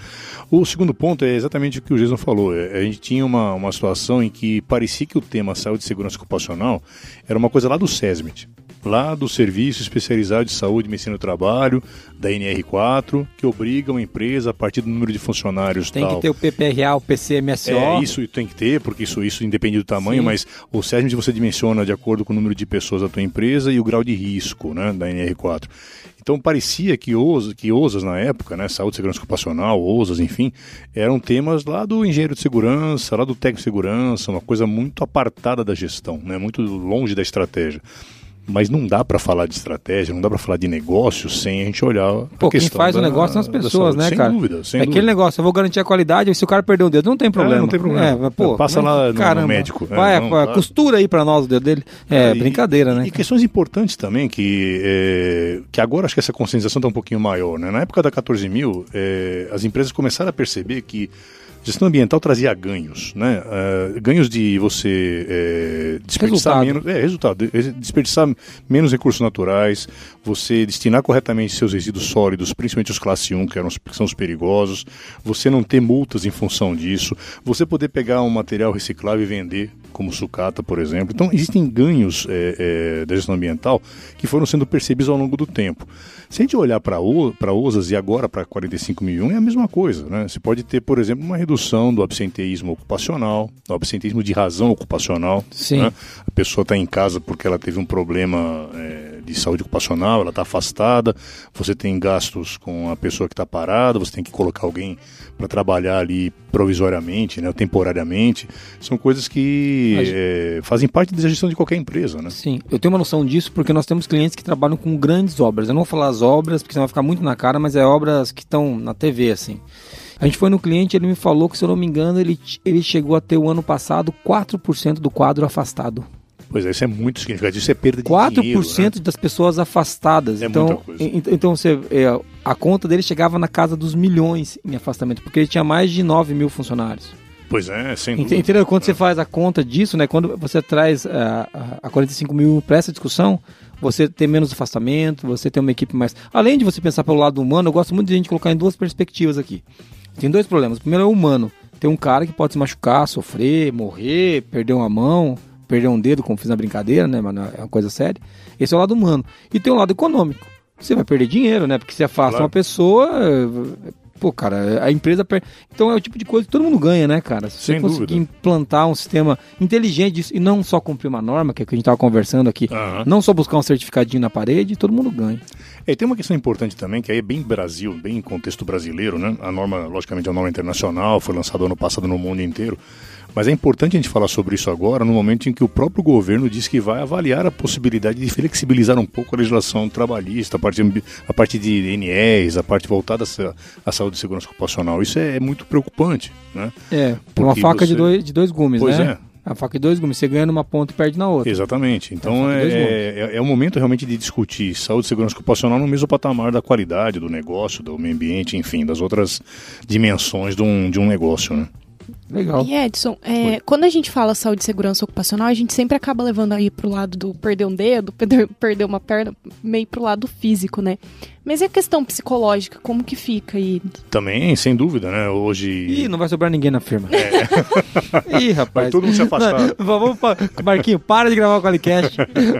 O segundo ponto é exatamente o que o Jason falou. É, a gente tinha uma, uma situação em que parecia que o tema saúde e segurança ocupacional era uma coisa lá do SESMIT lá do Serviço Especializado de Saúde e Medicina do Trabalho, da NR4, que obriga uma empresa, a partir do número de funcionários Tem tal, que ter o PPRA, o PCMSO. É, isso tem que ter, porque isso, isso independe do tamanho, Sim. mas o SESMIT você dimensiona de acordo com o número de pessoas da tua empresa e o grau de risco né, da NR4. Então parecia que OSAS, que OSAS na época, né, saúde e segurança ocupacional, OSAS, enfim, eram temas lá do engenheiro de segurança, lá do técnico de segurança, uma coisa muito apartada da gestão, né, muito longe da estratégia. Mas não dá para falar de estratégia, não dá para falar de negócio sem a gente olhar Pô, a quem faz da, o negócio são as pessoas, né, sem cara? Dúvida, sem é dúvida. aquele negócio, eu vou garantir a qualidade, se o cara perder o dedo, não tem problema. É, não tem problema. É, pô, Passa mas, lá no, caramba, no médico. É, vai, não, tá. costura aí para nós o dedo dele. É, brincadeira, e, né? E questões importantes também, que, é, que agora acho que essa conscientização está um pouquinho maior, né? Na época da 14 mil, é, as empresas começaram a perceber que Gestão ambiental trazia ganhos, né? Uh, ganhos de você é, desperdiçar Resultado. menos, é, resultado, é, desperdiçar menos recursos naturais, você destinar corretamente seus resíduos sólidos, principalmente os classe 1, que, eram, que são os perigosos, você não ter multas em função disso, você poder pegar um material reciclável e vender, como sucata, por exemplo. Então, existem ganhos é, é, da gestão ambiental que foram sendo percebidos ao longo do tempo. Se a gente olhar para OSAS e agora para 45.001, é a mesma coisa. Né? Você pode ter, por exemplo, uma redução do absenteísmo ocupacional, do absenteísmo de razão ocupacional. Sim. né? A pessoa está em casa porque ela teve um problema é, de saúde ocupacional, ela está afastada, você tem gastos com a pessoa que está parada, você tem que colocar alguém para trabalhar ali provisoriamente, né, temporariamente. São coisas que Mas- é, fazem parte da gestão de qualquer empresa. Né? Sim, eu tenho uma noção disso porque nós temos clientes que trabalham com grandes obras. Eu não vou falar as obras, porque senão vai ficar muito na cara, mas é obras que estão na TV, assim. A gente foi no cliente, ele me falou que, se eu não me engano, ele, ele chegou a ter o ano passado 4% do quadro afastado. Pois é, isso é muito significativo, isso é perda de 4% dinheiro. né? das pessoas afastadas. É então, muita coisa. en- então você, é, a conta dele chegava na casa dos milhões em afastamento, porque ele tinha mais de 9 mil funcionários. Pois é, sem dúvida. Entendeu? Quando você faz a conta disso, né? Quando você traz ah, a, a 45 mil para essa discussão, você tem menos afastamento, você tem uma equipe mais. Além de você pensar pelo lado humano, eu gosto muito de a gente colocar em duas perspectivas aqui. Tem dois problemas. O primeiro é o humano. Tem um cara que pode se machucar, sofrer, morrer, perder uma mão, perder um dedo, como fiz na brincadeira, né? Mas é uma coisa séria. Esse é o lado humano. E tem o lado econômico. Você vai perder dinheiro, né? Porque se afasta Claro. uma pessoa. Pô, cara, a empresa. per- Então é o tipo de coisa que todo mundo ganha, né, cara? Se você Sem conseguir dúvida. implantar um sistema inteligente disso, e não só cumprir uma norma, que é o que a gente estava conversando aqui, Aham. não só buscar um certificadinho na parede, todo mundo ganha. É, e tem uma questão importante também, que aí é bem Brasil, bem em contexto brasileiro, né? A norma, logicamente, é uma norma internacional, foi lançada ano passado no mundo inteiro. Mas é importante a gente falar sobre isso agora, no momento em que o próprio governo diz que vai avaliar a possibilidade de flexibilizar um pouco a legislação trabalhista, a parte, a parte de NEs, a parte voltada à sa- à saúde e segurança ocupacional. Isso é, muito preocupante, né? É, uma Porque faca de, você- dois, de dois gumes, Pois né? é. A faca de dois gumes, você ganha numa ponta e perde na outra. Exatamente. Então É, é, é, é o momento realmente de discutir saúde e segurança ocupacional no mesmo patamar da qualidade do negócio, do meio ambiente, enfim, das outras dimensões de um, de um negócio, né? Legal. E Edson, é, quando a gente fala saúde e segurança ocupacional, a gente sempre acaba levando aí pro lado do perder um dedo, perder, perder uma perna, meio pro lado físico, né? Mas e a questão psicológica, como que fica aí? Também, sem dúvida, né? Hoje. Ih, não vai sobrar ninguém na firma. Ih, rapaz. Vai todo mundo se afastar. Não, vamos pa- Marquinho, para de gravar o Qualicast.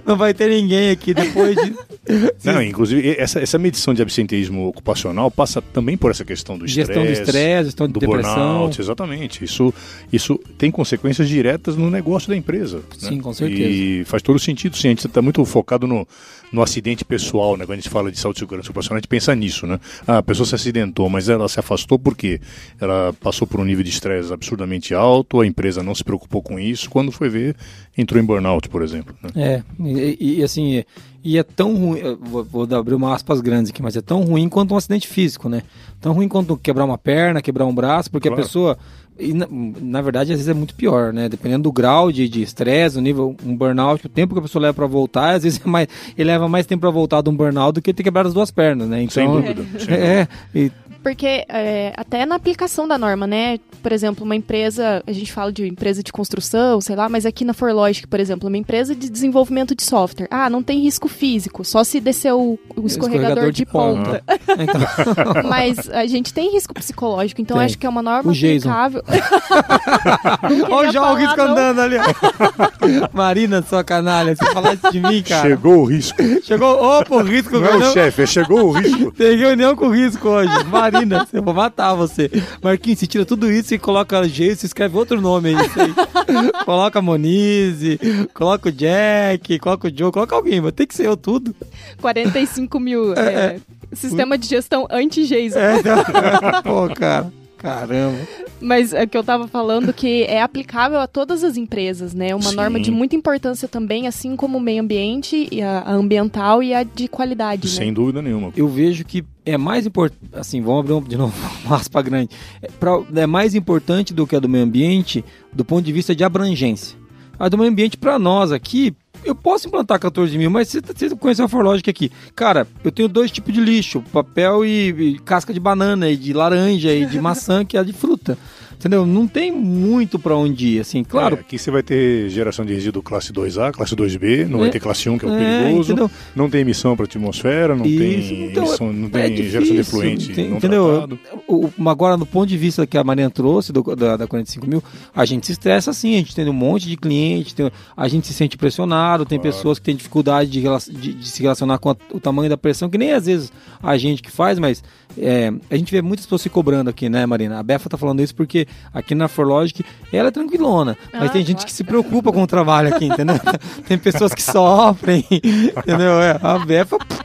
Não vai ter ninguém aqui depois de. Não, inclusive, essa, essa medição de absenteísmo ocupacional passa também por essa questão do estresse. Gestão do estresse, gestão de do depressão. burnout, exatamente. Isso, isso tem consequências diretas no negócio da empresa. né? Sim, com certeza. E faz todo sentido, sim. A gente está muito focado no, no acidente pessoal, né? Quando a gente fala de saúde e segurança ocupacional, a gente pensa nisso, né? Ah, a pessoa se acidentou, mas ela se afastou porque ela passou por um nível de estresse absurdamente alto, a empresa não se preocupou com isso, quando foi ver, entrou em burnout, por exemplo. Né? É, e, e, assim, e é tão ruim, vou, vou abrir uma aspas grandes aqui, mas é tão ruim quanto um acidente físico, né? Tão ruim quanto quebrar uma perna, quebrar um braço, porque Claro. a pessoa, e na, na verdade, às vezes é muito pior, né? Dependendo do grau de estresse, o nível, um burnout, o tempo que a pessoa leva pra voltar, às vezes é mais, ele leva mais tempo pra voltar de um burnout do que ter quebrado as duas pernas, né? Então, Sem dúvida. É, e Porque é, até na aplicação da norma, né? Por exemplo, uma empresa, a gente fala de empresa de construção, sei lá, mas aqui na Forlogic, por exemplo, uma empresa de desenvolvimento de software. Ah, não tem risco físico, só se descer o, o escorregador, de, ponta. então, Mas a gente tem risco psicológico, então Tem. acho que é uma norma O aplicável. Olha o não. andando ali, ó. Marina, sua canalha, você falasse de mim, cara. Chegou o risco. Chegou, opa, o risco, Não é não- o chefe, é chegou o risco. Tem reunião com risco hoje. Marina, eu vou matar você. Marquinhos, você tira tudo isso e coloca G, você escreve outro nome aí. aí. coloca Monize, coloca o Jack, coloca o Joe, coloca alguém, mas tem que ser eu tudo. 45 mil. é, Sistema de gestão anti-Jason. É, Pô, cara. Caramba. Mas é que eu tava falando que é aplicável a todas as empresas, né? Uma Sim. norma de muita importância também, assim como o meio ambiente, e a, ambiental e a de qualidade, né? Sem dúvida nenhuma. Eu vejo que é mais importante. Assim, vamos abrir um- de novo uma aspa grande. É, pra- é mais importante do que a do meio ambiente do ponto de vista de abrangência. A do meio ambiente, para nós aqui, eu posso implantar 14 mil, mas você, você conheceu a Forlogic aqui. Cara, eu tenho dois tipos de lixo: papel e, e casca de banana, e de laranja, e de maçã, que é a de fruta. Entendeu? Não tem muito para onde ir, assim, claro. É, aqui você vai ter geração de resíduo classe 2A, classe 2B, não É. vai ter classe 1, que é o É, perigoso, entendeu? não tem emissão para a atmosfera, não Isso, tem, então, emissão- não é tem geração de difícil, efluente tem- entendeu? O- agora, do ponto de vista que a Mariana trouxe, do- da, da 45 mil, a gente se estressa sim, a gente tem um monte de cliente, tem- a gente se sente pressionado, tem Claro. pessoas que têm dificuldade de, de- de se relacionar com a- o tamanho da pressão, que nem às vezes a gente que faz, mas é, a gente vê muitas pessoas se cobrando aqui, né, Marina? A Befa tá falando isso porque aqui na Forlogic ela é tranquilona, mas Ah, tem gente claro. que se preocupa com o trabalho aqui, entendeu? tem pessoas que sofrem, entendeu? É, a Befa, pff,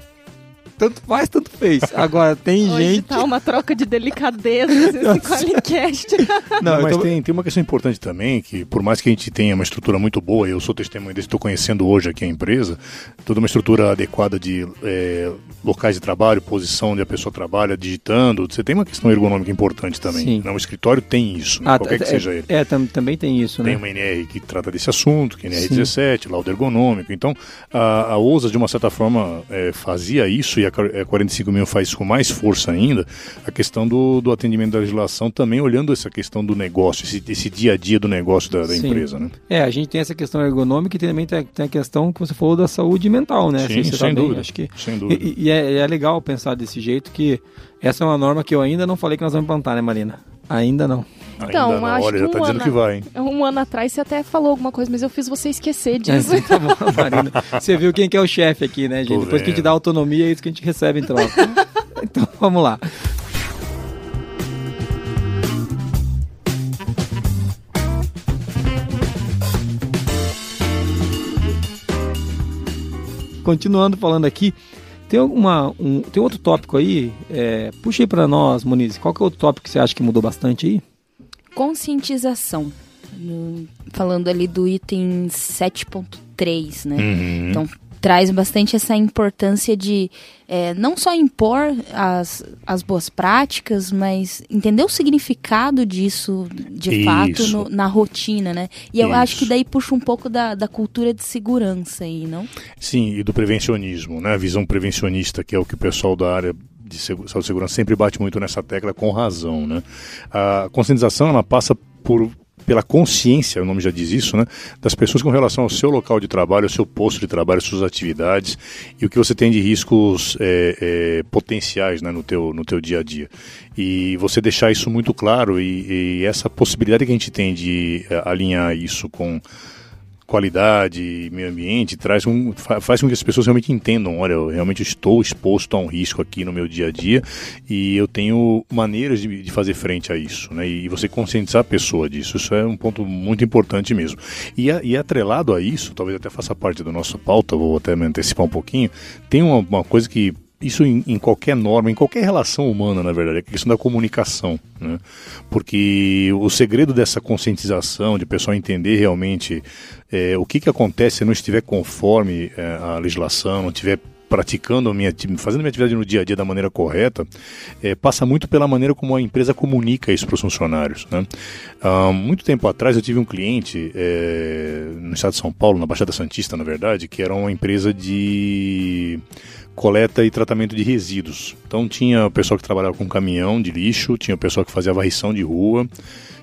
tanto faz, tanto fez. Agora, tem Hoje gente... tá uma troca de delicadezas esse Qualicast. Não, mas tô- tem, tem uma questão importante também, que por mais que a gente tenha uma estrutura muito boa, eu sou testemunha disso, estou conhecendo hoje aqui a empresa, toda uma estrutura adequada de é, locais de trabalho, posição onde a pessoa trabalha, digitando, você tem uma questão ergonômica importante também. Sim. Né? O escritório tem isso, né? Ah, qualquer que é, seja ele. É, tam- também tem isso, Tem né? uma NR que trata desse assunto, que é NR17, laudo ergonômico. Então, a, a OUSA, de uma certa forma, é, fazia isso, e a Quar- é, 45 mil faz com mais força ainda, a questão do, do atendimento da legislação, também olhando essa questão do negócio, esse, esse dia a dia do negócio da, da empresa. Né? É, a gente tem essa questão ergonômica e também tem, tem a questão que você falou da saúde mental, né? Sim, tá sem bem, dúvida. Acho que Sem dúvida. E, e é, é legal pensar desse jeito que essa é uma norma que eu ainda não falei que nós vamos implantar, né, Marina? Ainda não. Então, Ainda não, acho olha, que já tá um dizendo ano- que vai, hein? Um ano atrás você até falou alguma coisa, mas eu fiz você esquecer disso. É, tá bom, Marina. Você viu quem que é o chefe aqui, né, gente? Tô Depois que a gente vendo. dá autonomia, é isso que a gente recebe em troca. então, vamos lá. Continuando falando aqui, tem alguma um, tem outro tópico aí? É, puxa aí pra nós, Moniz. Qual que é o outro tópico que você acha que mudou bastante aí? Conscientização. No- falando ali do item 7.3, né? Uhum. Então, traz bastante essa importância de é, não só impor as, as boas práticas, mas entender o significado disso de fato Isso. no- na rotina, né? E eu Isso. acho que daí puxa um pouco da, da cultura de segurança aí, não? Sim, e do prevencionismo, né? A visão prevencionista, que é o que o pessoal da área de saúde e segurança sempre bate muito nessa tecla com razão, né? A conscientização, ela passa por pela consciência, o nome já diz isso, né, das pessoas com relação ao seu local de trabalho, ao seu posto de trabalho, suas atividades e o que você tem de riscos é, é, potenciais né, no, teu, no teu dia a dia. E você deixar isso muito claro e, e essa possibilidade que a gente tem de eh, alinhar isso com qualidade meio ambiente traz um, fa- faz com que as pessoas realmente entendam, olha, eu realmente estou exposto a um risco aqui no meu dia a dia e eu tenho maneiras de, de fazer frente a isso, né? E você conscientizar a pessoa disso, isso é um ponto muito importante mesmo. E, a- e atrelado a isso, talvez até faça parte da nossa pauta, vou até me antecipar um pouquinho, tem uma, uma coisa que isso em, em qualquer norma, em qualquer relação humana, na verdade, é a questão da comunicação. Né? Porque o segredo dessa conscientização, de o pessoal entender realmente é, o que, que acontece se não estiver conforme é, a legislação, não estiver praticando a minha fazendo a minha atividade no dia a dia da maneira correta, é, passa muito pela maneira como a empresa comunica isso para os funcionários. Né? Há muito tempo atrás eu tive um cliente é, no estado de São Paulo, na Baixada Santista, na verdade, que era uma empresa de coleta e tratamento de resíduos. Então tinha o pessoal que trabalhava com caminhão de lixo, tinha o pessoal que fazia varrição de rua,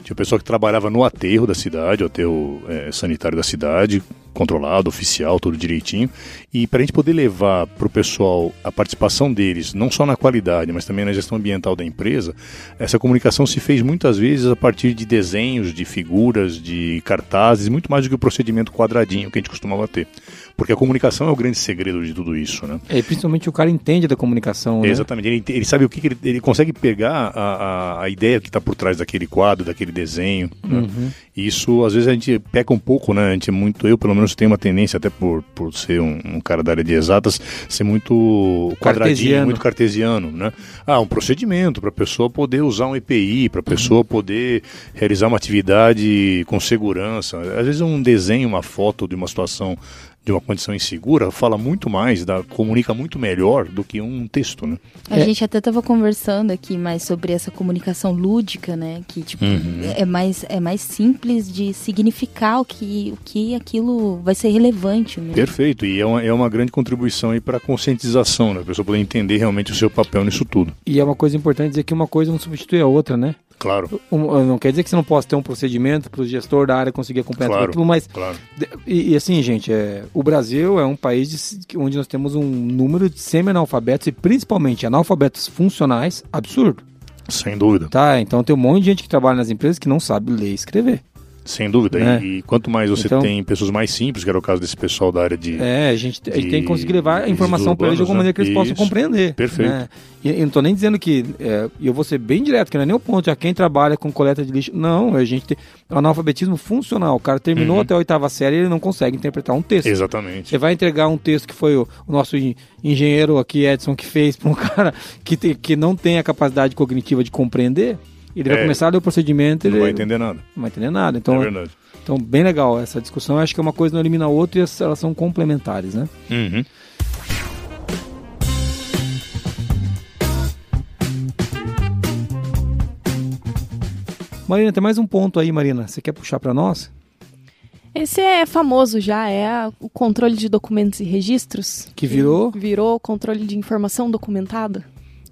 tinha o pessoal que trabalhava no aterro da cidade, o aterro eh, sanitário da cidade, controlado, oficial, tudo direitinho. E para a gente poder levar para o pessoal a participação deles, não só na qualidade, mas também na gestão ambiental da empresa, essa comunicação se fez muitas vezes a partir de desenhos, de figuras, de cartazes, muito mais do que o procedimento quadradinho que a gente costumava ter. Porque a comunicação é o grande segredo de tudo isso, né? É, principalmente o cara entende da comunicação, né? Exatamente, ele, ele sabe o que, que ele, ele consegue pegar a, a, a ideia que está por trás daquele quadro, daquele desenho. né? Uhum. E Isso às vezes a gente peca um pouco, né? A gente é muito, eu pelo menos tenho uma tendência, até por, por ser um, um cara da área de exatas, ser muito quadradinho, Cartesiano. muito cartesiano, né? Ah, um procedimento para a pessoa poder usar um EPI, para a pessoa poder realizar uma atividade com segurança. Às vezes um desenho, uma foto de uma situação de uma condição insegura fala muito mais, dá, comunica muito melhor do que um texto, né? A É. gente até estava conversando aqui mais sobre essa comunicação lúdica, né? Que tipo, Uhum. é, mais, é mais simples de significar o que, o que aquilo vai ser relevante. Né? Perfeito, e é uma, é uma grande contribuição aí para a conscientização, né? A pessoa poder entender realmente o seu papel nisso tudo. E é uma coisa importante dizer que uma coisa não substitui a outra, né? Claro, Não quer dizer que você não possa ter um procedimento para o gestor da área conseguir acompanhar Claro. tudo, mas claro. E, e assim, gente, é, o Brasil é um país de onde nós temos um número de semi-analfabetos e principalmente analfabetos funcionais absurdo, Sem dúvida. tá? Então tem um monte de gente que trabalha nas empresas que não sabe ler e escrever. Sem dúvida. Né? E, e quanto mais você Então- tem pessoas mais simples, que era o caso desse pessoal da área de. É, a gente, a gente tem que conseguir levar a informação para eles de alguma maneira que eles né? possam Isso. compreender. Perfeito. né? E eu não tô nem dizendo que. é, E eu vou ser bem direto, que não é nem o ponto, já quem trabalha com coleta de lixo. Não, a gente tem analfabetismo funcional. O cara terminou Uhum. até a oitava série e ele não consegue interpretar um texto. Exatamente. Você vai entregar um texto que foi o, o nosso en- engenheiro aqui, Edson, que fez para um cara que, tem- que não tem a capacidade cognitiva de compreender, ele vai É. começar a ler o procedimento e Não ele vai entender nada. não vai entender nada. Então, é verdade. então, bem legal essa discussão. Eu acho que uma coisa não elimina a outra e elas são complementares, né? Uhum. Marina, tem mais um ponto aí, Marina. Você quer puxar para nós? Esse é famoso já, é a- o controle de documentos e registros. Que virou? Virou controle de informação documentada.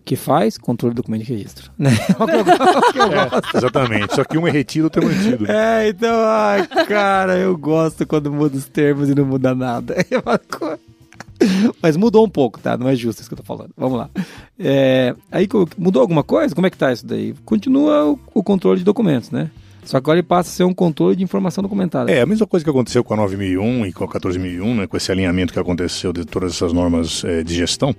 Que faz controle do documento de registro. Né? Gosto. É, exatamente. Só que um é retido, outro é mantido. É, então, ai, cara, eu gosto quando muda os termos e não muda nada. É uma coisa. Mas mudou um pouco, tá? Não é justo isso que eu tô falando. Vamos lá. É, aí mudou alguma coisa? Como é que tá isso daí? Continua o, o controle de documentos, né? Só que agora ele passa a ser um controle de informação documentada. É, a mesma coisa que aconteceu com a 9001 e com a 14001, né, com esse alinhamento que aconteceu de todas essas normas eh, de gestão.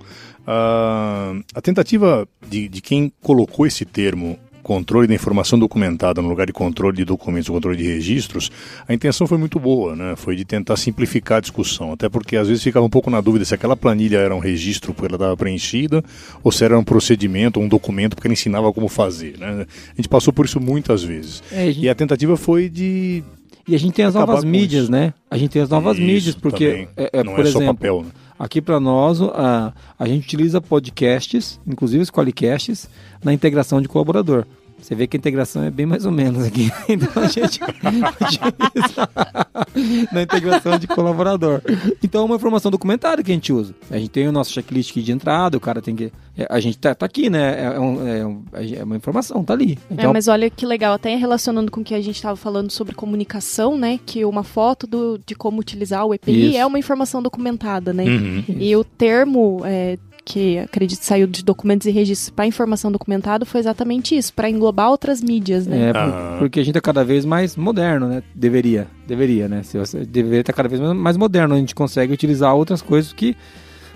Ah, a tentativa de, de quem colocou esse termo controle da informação documentada no lugar de controle de documentos, controle de registros, a intenção foi muito boa, né? Foi de tentar simplificar a discussão, até porque às vezes ficava um pouco na dúvida se aquela planilha era um registro porque ela estava preenchida ou se era um procedimento, um documento porque ela ensinava como fazer, né? A gente passou por isso muitas vezes. É, a gente- E a tentativa foi de E a gente tem as Acabar novas mídias, isso. né? A gente tem as novas Isso mídias, porque, é, é, não por é só exemplo, papel, né? Aqui para nós, a, a gente utiliza podcasts, inclusive os qualicasts, na integração de colaborador. Você vê que a integração é bem mais ou menos aqui. Então a gente utiliza na integração de colaborador. Então é uma informação documentada que a gente usa. A gente tem o nosso checklist aqui de entrada, o cara tem que. é, A gente tá, tá aqui, né? É, um- é um- é uma informação, tá ali. Então, É, mas olha que legal, até relacionando com o que a gente estava falando sobre comunicação, né? Que uma foto do- de como utilizar o EPI Isso. é uma informação documentada, né? Uhum. E o termo é, que acredito saiu de documentos e registros para informação documentada foi exatamente isso, para englobar outras mídias, né? É, por- Ah. porque a gente é cada vez mais moderno, né? Deveria, deveria, né? Se você, deveria estar cada vez mais- mais moderno. A gente consegue utilizar outras coisas que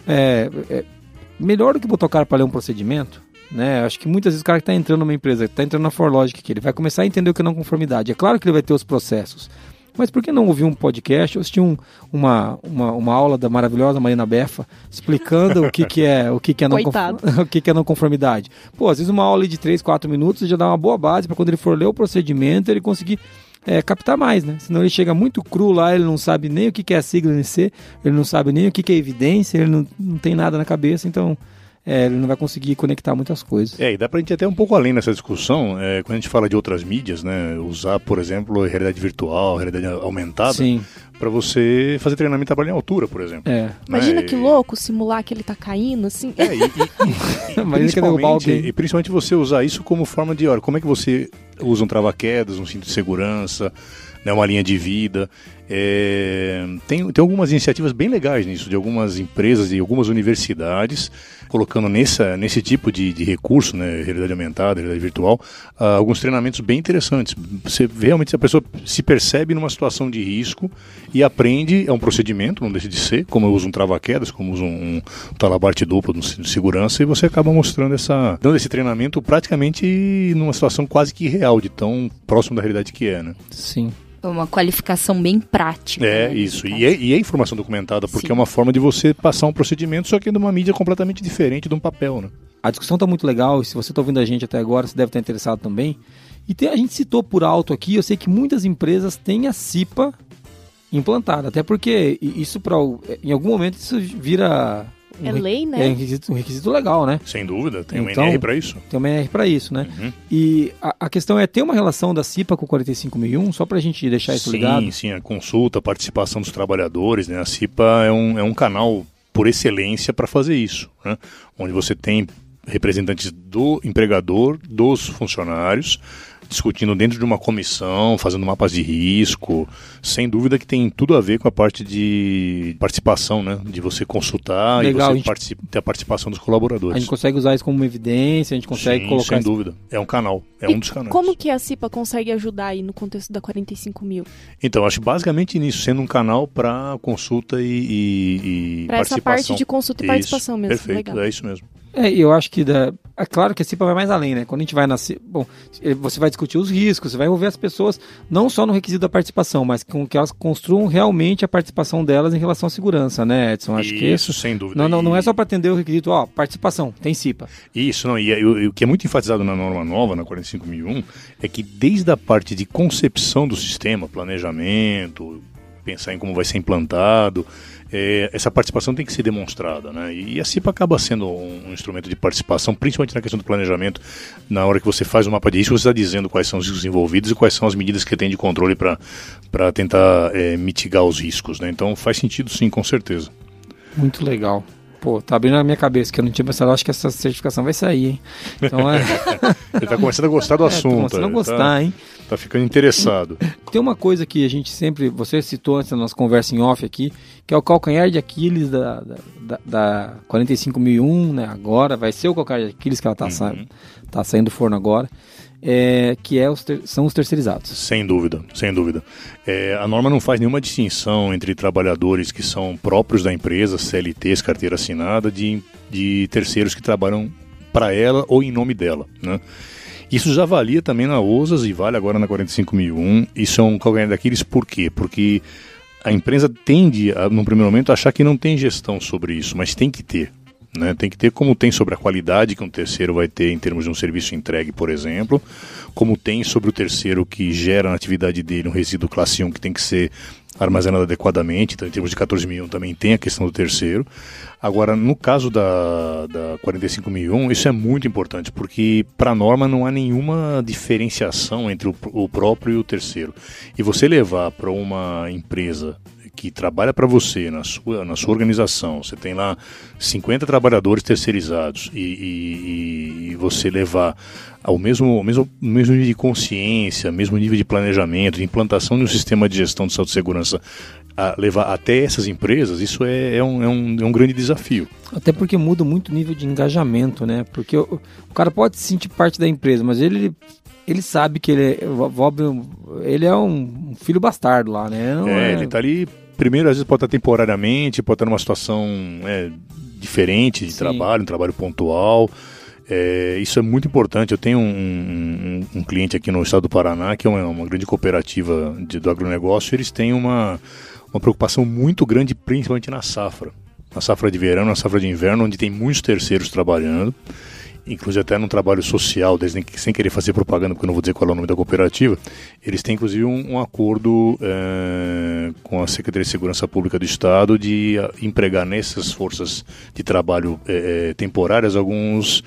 é, é melhor do que botar o cara para ler um procedimento. Né? Acho que muitas vezes o cara que está entrando numa empresa, está entrando na ForLogic, que ele vai começar a entender o que é não conformidade. É claro que ele vai ter os processos. Mas por que não ouvir um podcast ou assistir um- uma, uma, uma aula da maravilhosa Marina Befa explicando o que, que é o que, que é não o que, que é não conformidade? Pô, às vezes uma aula de 3, 4 minutos já dá uma boa base para quando ele for ler o procedimento ele conseguir é, captar mais, né? Senão ele chega muito cru lá, ele não sabe nem o que, que é a sigla NC, ele não sabe nem o que, que é evidência, ele não, não tem nada na cabeça, então é, ele não vai conseguir conectar muitas coisas. É, e dá pra gente ir até um pouco além nessa discussão, é, quando a gente fala de outras mídias, né? Usar, por exemplo, a realidade virtual, a realidade aumentada, Sim, para você fazer treinamento trabalho em altura, por exemplo. é. Imagina né? que louco simular que ele tá caindo, assim. É, e, e- e- Imagina principalmente, e principalmente você usar isso como forma de, olha, como é que você usa um trava-quedas, um cinto de segurança, né, uma linha de vida. É, tem, tem algumas iniciativas bem legais nisso, de algumas empresas e algumas universidades, colocando nessa, nesse tipo de, de recurso, né, realidade aumentada, realidade virtual, ah, alguns treinamentos bem interessantes. Você realmente a pessoa se percebe numa situação de risco e aprende, é um procedimento, não deixa de ser, como eu uso um trava-quedas, como eu uso um, um talabarte duplo de segurança, e você acaba mostrando essa, dando esse treinamento praticamente numa situação quase que real, de tão próximo da realidade que é, né? Sim. É uma qualificação bem prática. É, né, isso. E é, e é informação documentada, porque Sim. é uma forma de você passar um procedimento, só que numa mídia completamente diferente de um papel, né? A discussão está muito legal e se você está ouvindo a gente até agora, você deve estar interessado também. E tem- a gente citou por alto aqui, eu sei que muitas empresas têm a CIPA implantada, até porque isso para em algum momento isso vira um É lei, é né? um requisito, um requisito legal, né? Sem dúvida, tem um Então- NR para isso. Tem uma NR para isso, né? Uhum. E a, a questão é ter uma relação da CIPA com o 45001, só para a gente deixar isso sim, ligado. sim, a consulta, a participação dos trabalhadores, né? A CIPA é um, é um canal por excelência para fazer isso, né? Onde você tem representantes do empregador, dos funcionários, discutindo dentro de uma comissão, fazendo mapas de risco, sem dúvida que tem tudo a ver com a parte de participação, né? De você consultar Legal, e a você gente- ter a participação dos A colaboradores. gente consegue usar isso como evidência, a gente consegue Sim, colocar sem isso- dúvida. É um canal, é E um dos canais. Como que a CIPA consegue ajudar aí no contexto da 45 mil? Então, acho basicamente nisso, sendo um canal para consulta e, e, e Pra essa participação. parte de consulta e Isso, participação mesmo. Perfeito, Legal. é isso mesmo. É, eu acho que da, é claro que a CIPA vai mais além, né? Quando a gente vai na CIPA, bom, você vai discutir os riscos, você vai envolver as pessoas não só no requisito da participação, mas com que elas construam realmente a participação delas em relação à segurança, né, Edson? Acho que isso sem dúvida. não, não, não é só para atender o requisito, ó, participação, tem CIPA. Isso, não, o- e o que é muito enfatizado na norma nova, na 45001, é que desde a parte de concepção do sistema, planejamento, pensar em como vai ser implantado, é, essa participação tem que ser demonstrada, né? E a CIPA acaba sendo um, um instrumento de participação, principalmente na questão do planejamento. Na hora que você faz o mapa de risco, você está dizendo quais são os riscos envolvidos e quais são as medidas que tem de controle para tentar é, mitigar os riscos, né? Então faz sentido sim, com certeza. Muito legal. Pô, tá abrindo na minha cabeça, que eu não tinha pensado, acho que essa certificação vai sair, hein? Então é. Ele está começando a gostar do é, tô assunto. começando a gostar, tá, hein? Tá ficando interessado. Tem uma coisa que a gente sempre, você citou antes da nossa conversa em off aqui, que é o calcanhar de Aquiles da, da, da, da 45001, né? Agora vai ser o calcanhar de Aquiles que ela tá, sa tá saindo do forno agora, é, que é os são os terceirizados. Sem dúvida, sem dúvida. É, a norma não faz nenhuma distinção entre trabalhadores que são próprios da empresa, CLTs, carteira assinada, de, de terceiros que trabalham para ela ou em nome dela. Né? Isso já valia também na OSAS e vale agora na 45001. Isso é um calcanhar daqueles por quê? Porque a empresa tende, a, num primeiro momento, a achar que não tem gestão sobre isso, mas tem que ter. Né? Tem que ter como tem sobre a qualidade que um terceiro vai ter em termos de um serviço entregue, por exemplo, como tem sobre o terceiro que gera na atividade dele um resíduo classe 1 que tem que ser armazenado adequadamente, então em termos de 14.001 também tem a questão do terceiro. Agora, no caso da, da 45.001, isso é muito importante, porque para a norma não há nenhuma diferenciação entre o, o próprio e o terceiro. E você levar para uma empresa que trabalha para você na sua, na sua organização, você tem lá 50 trabalhadores terceirizados e, e- e você levar ao mesmo, ao mesmo, mesmo nível de consciência, mesmo nível de planejamento, de implantação de um sistema de gestão de saúde e segurança, levar até essas empresas, isso é, é, um, é, um, é um grande desafio. Até porque muda muito o nível de engajamento, né? Porque o, o cara pode se sentir parte da empresa, mas ele, ele sabe que ele é, um- ele é um filho bastardo lá, né? Não É, ele está ali, primeiro, às vezes pode estar temporariamente, pode estar numa situação é, diferente de Sim. trabalho, um trabalho pontual. É, isso é muito importante. Eu tenho um, um- um cliente aqui no estado do Paraná, que é uma, uma grande cooperativa de, do agronegócio, eles têm uma, uma preocupação muito grande, principalmente na safra. Na safra de verão, na safra de inverno, onde tem muitos terceiros trabalhando inclusive até num trabalho social, desde sem querer fazer propaganda, porque eu não vou dizer qual é o nome da cooperativa, eles têm inclusive um, um acordo eh, com a Secretaria de Segurança Pública do Estado de ah, empregar nessas forças de trabalho eh, eh, temporárias alguns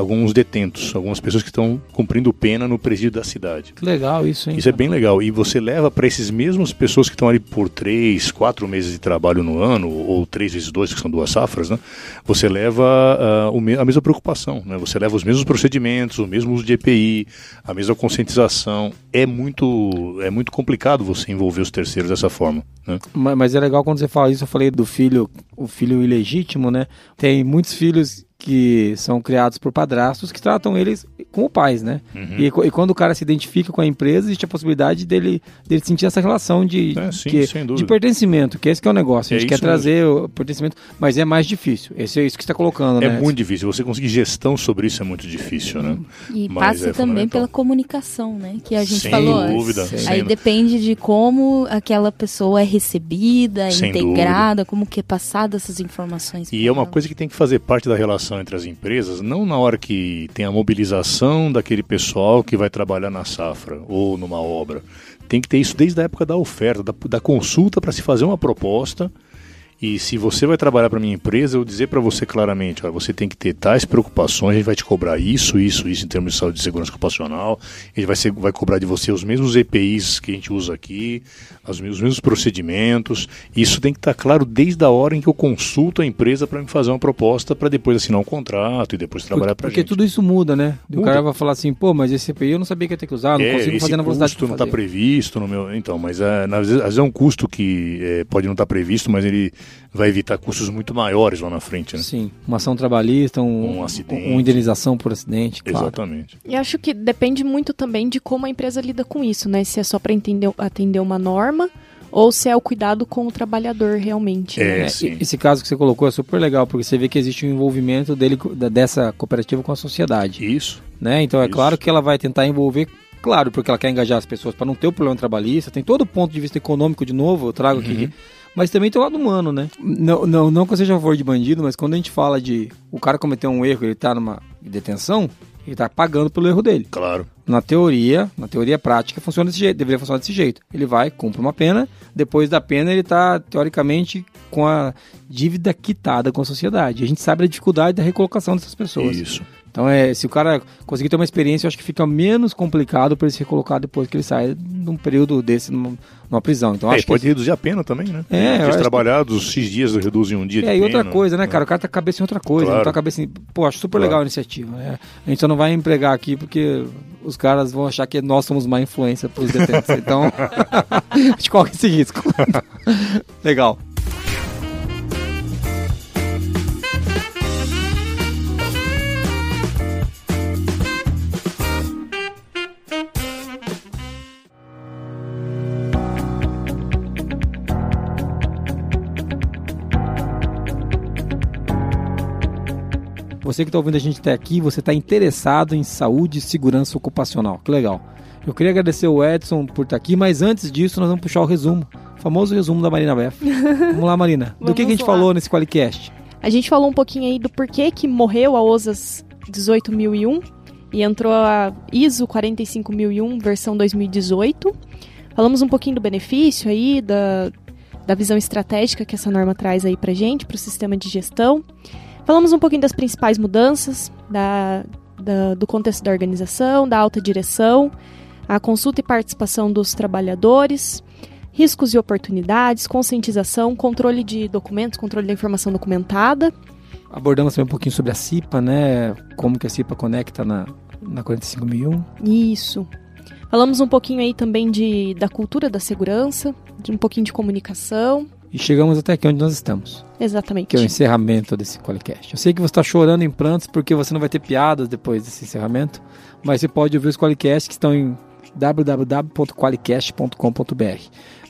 alguns detentos, algumas pessoas que estão cumprindo pena no presídio da cidade. Que legal isso, hein? Isso é bem legal. E você leva para esses mesmos pessoas que estão ali por três, quatro meses de trabalho no ano, ou três vezes dois, que são duas safras, né? Você leva me- a mesma preocupação, né? Você leva os mesmos procedimentos, o mesmo uso de EPI, a mesma conscientização. É muito, é muito complicado você envolver os terceiros dessa forma, né? Ma- Mas é legal quando você fala isso, eu falei do filho, o filho ilegítimo, né? Tem muitos filhos que são criados por padrastos que tratam eles como pais, né? Uhum. E, e quando o cara se identifica com a empresa, existe a possibilidade dele, dele sentir essa relação de, É, sim, que- de dúvida. pertencimento, que esse que é o negócio. A É gente quer isso mesmo. trazer o pertencimento, mas é mais difícil. Esse é isso que você está colocando, É né? muito difícil. Você conseguir gestão sobre isso é muito difícil, né? E Mas passa é também pela comunicação, né? Que a gente Sem falou dúvida, sem Aí dúvida. depende de como aquela pessoa é recebida, é Sem integrada, como que é passada essas informações. E é uma ela. coisa que tem que fazer parte da relação entre as empresas, não na hora que tem a mobilização daquele pessoal que vai trabalhar na safra ou numa obra. Tem que ter isso desde a época da oferta, da, da consulta para se fazer uma proposta E se você vai trabalhar para minha empresa, eu dizer para você claramente, ó, você tem que ter tais preocupações, a gente vai te cobrar isso, isso, isso em termos de saúde e segurança ocupacional, a gente vai, ser, vai cobrar de você os mesmos EPIs que a gente usa aqui, os mesmos procedimentos. Isso tem que estar tá claro desde a hora em que eu consulto a empresa para me fazer uma proposta para depois assinar um contrato e depois trabalhar para gente. Porque tudo isso muda, né? Muda. O cara vai falar assim, pô, mas esse EPI eu não sabia que ia ter que usar, não é, consigo fazer na velocidade que não está previsto no meu... Então, mas é, às, vezes, às vezes é um custo que é, pode não estar tá previsto, mas ele vai evitar custos muito maiores lá na frente. Né? Sim, uma ação trabalhista, um, um acidente. uma indenização por acidente. Claro. Exatamente. E acho que depende muito também de como a empresa lida com isso, né? Se é só para atender uma norma ou se é o cuidado com o trabalhador realmente. É, né? sim. Esse caso que você colocou é super legal, porque você vê que existe um envolvimento dele, dessa cooperativa com a sociedade. Isso. Né? Então é Isso. claro que ela vai tentar envolver Claro, porque ela quer engajar as pessoas para não ter o problema trabalhista. Tem todo o ponto de vista econômico, de novo, eu trago aqui. Uhum. Mas também tem o lado humano, né? Não, não, não que eu seja a favor de bandido, mas quando a gente fala de o cara cometeu um erro ele tá numa detenção, ele tá pagando pelo erro dele. Claro. Na teoria, na teoria prática, funciona desse jeito, deveria funcionar desse jeito. Ele vai, cumpre uma pena, depois da pena ele tá, teoricamente, com a dívida quitada com a sociedade. A gente sabe a dificuldade da recolocação dessas pessoas. Isso. Então, é, se o cara conseguir ter uma experiência, eu acho que fica menos complicado para ele se recolocar depois que ele sai num período desse numa, numa prisão. Então, é, acho pode que... reduzir a pena também, né? É, Dias trabalhados, que... X dias reduzem um dia é, de e outra pena, coisa, né, cara? O cara tá cabeça em outra coisa, claro. não tá cabeça em... Pô, acho super claro. legal a iniciativa. Né? A gente só não vai empregar aqui porque os caras vão achar que nós somos má influência pros detentos. Então, a gente corre esse risco. legal. Você que está ouvindo a gente até aqui, você está interessado em saúde e segurança ocupacional. Que legal. Eu queria agradecer o Edson por estar tá aqui, mas antes disso nós vamos puxar o resumo. O famoso resumo da Marina Beff. vamos lá, Marina. Do que, que, a gente lá. falou nesse Qualicast? A gente falou um pouquinho aí do porquê que morreu a OSAS 18001 e entrou a ISO 45001 versão 2018. Falamos um pouquinho do benefício aí, da, da visão estratégica que essa norma traz aí pra gente, para o sistema de gestão. Falamos um pouquinho das principais mudanças, da, da, do contexto da organização, da alta direção, a consulta e participação dos trabalhadores, riscos e oportunidades, conscientização, controle de documentos, controle da informação documentada. Abordamos também um pouquinho sobre a CIPA, né? Como que a CIPA conecta na, na 45001. Isso. Falamos um pouquinho aí também de, da cultura da segurança, de um pouquinho de comunicação. E chegamos até aqui onde nós estamos. Exatamente. Que é o encerramento desse Qualicast. Eu sei que você está chorando em prantos porque você não vai ter piadas depois desse encerramento, mas você pode ouvir os Qualicasts que estão em www.qualicast.com.br.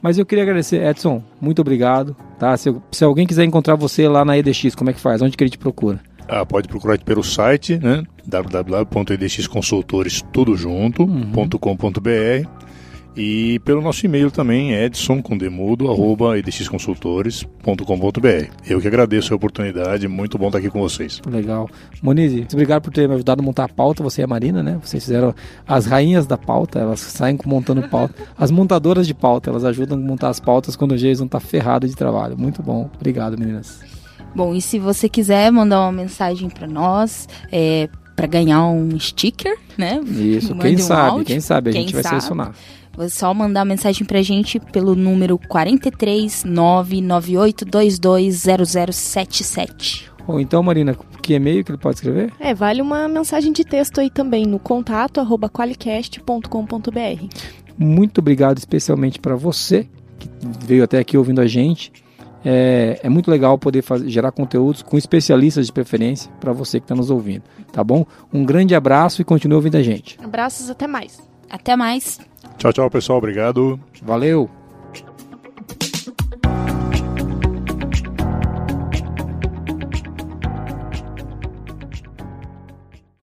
Mas eu queria agradecer, Edson, muito obrigado. Tá? Se, se, alguém quiser encontrar você lá na EDX, como é que faz? Onde que ele te procura? Ah, pode procurar pelo site, né? www.edxconsultorestudojunto.com.br e pelo nosso e-mail também, edson.condemudo.edxconsultores.com.br. Eu que agradeço a oportunidade, muito bom estar aqui com vocês. Legal. Monize, obrigado por ter me ajudado a montar a pauta, você e a Marina, né? Vocês fizeram as rainhas da pauta, elas saem montando pauta. As montadoras de pauta, elas ajudam a montar as pautas quando o Jason tá ferrado de trabalho. Muito bom. Obrigado, meninas. Bom, e se você quiser mandar uma mensagem para nós, é, para ganhar um sticker, né? Isso, quem um sabe, áudio, quem sabe a gente vai sabe. selecionar. Você só mandar mensagem pra gente pelo número 43 998220077. Ou então, Marina, que e-mail que ele pode escrever? É, vale uma mensagem de texto aí também no contato arroba qualicast.com.br. Muito obrigado especialmente para você que veio até aqui ouvindo a gente. É, é muito legal poder fazer, gerar conteúdos com especialistas de preferência para você que está nos ouvindo, tá bom? Um grande abraço e continue ouvindo a gente. Abraços, até mais. Até mais. Tchau, tchau, pessoal. Obrigado. Valeu.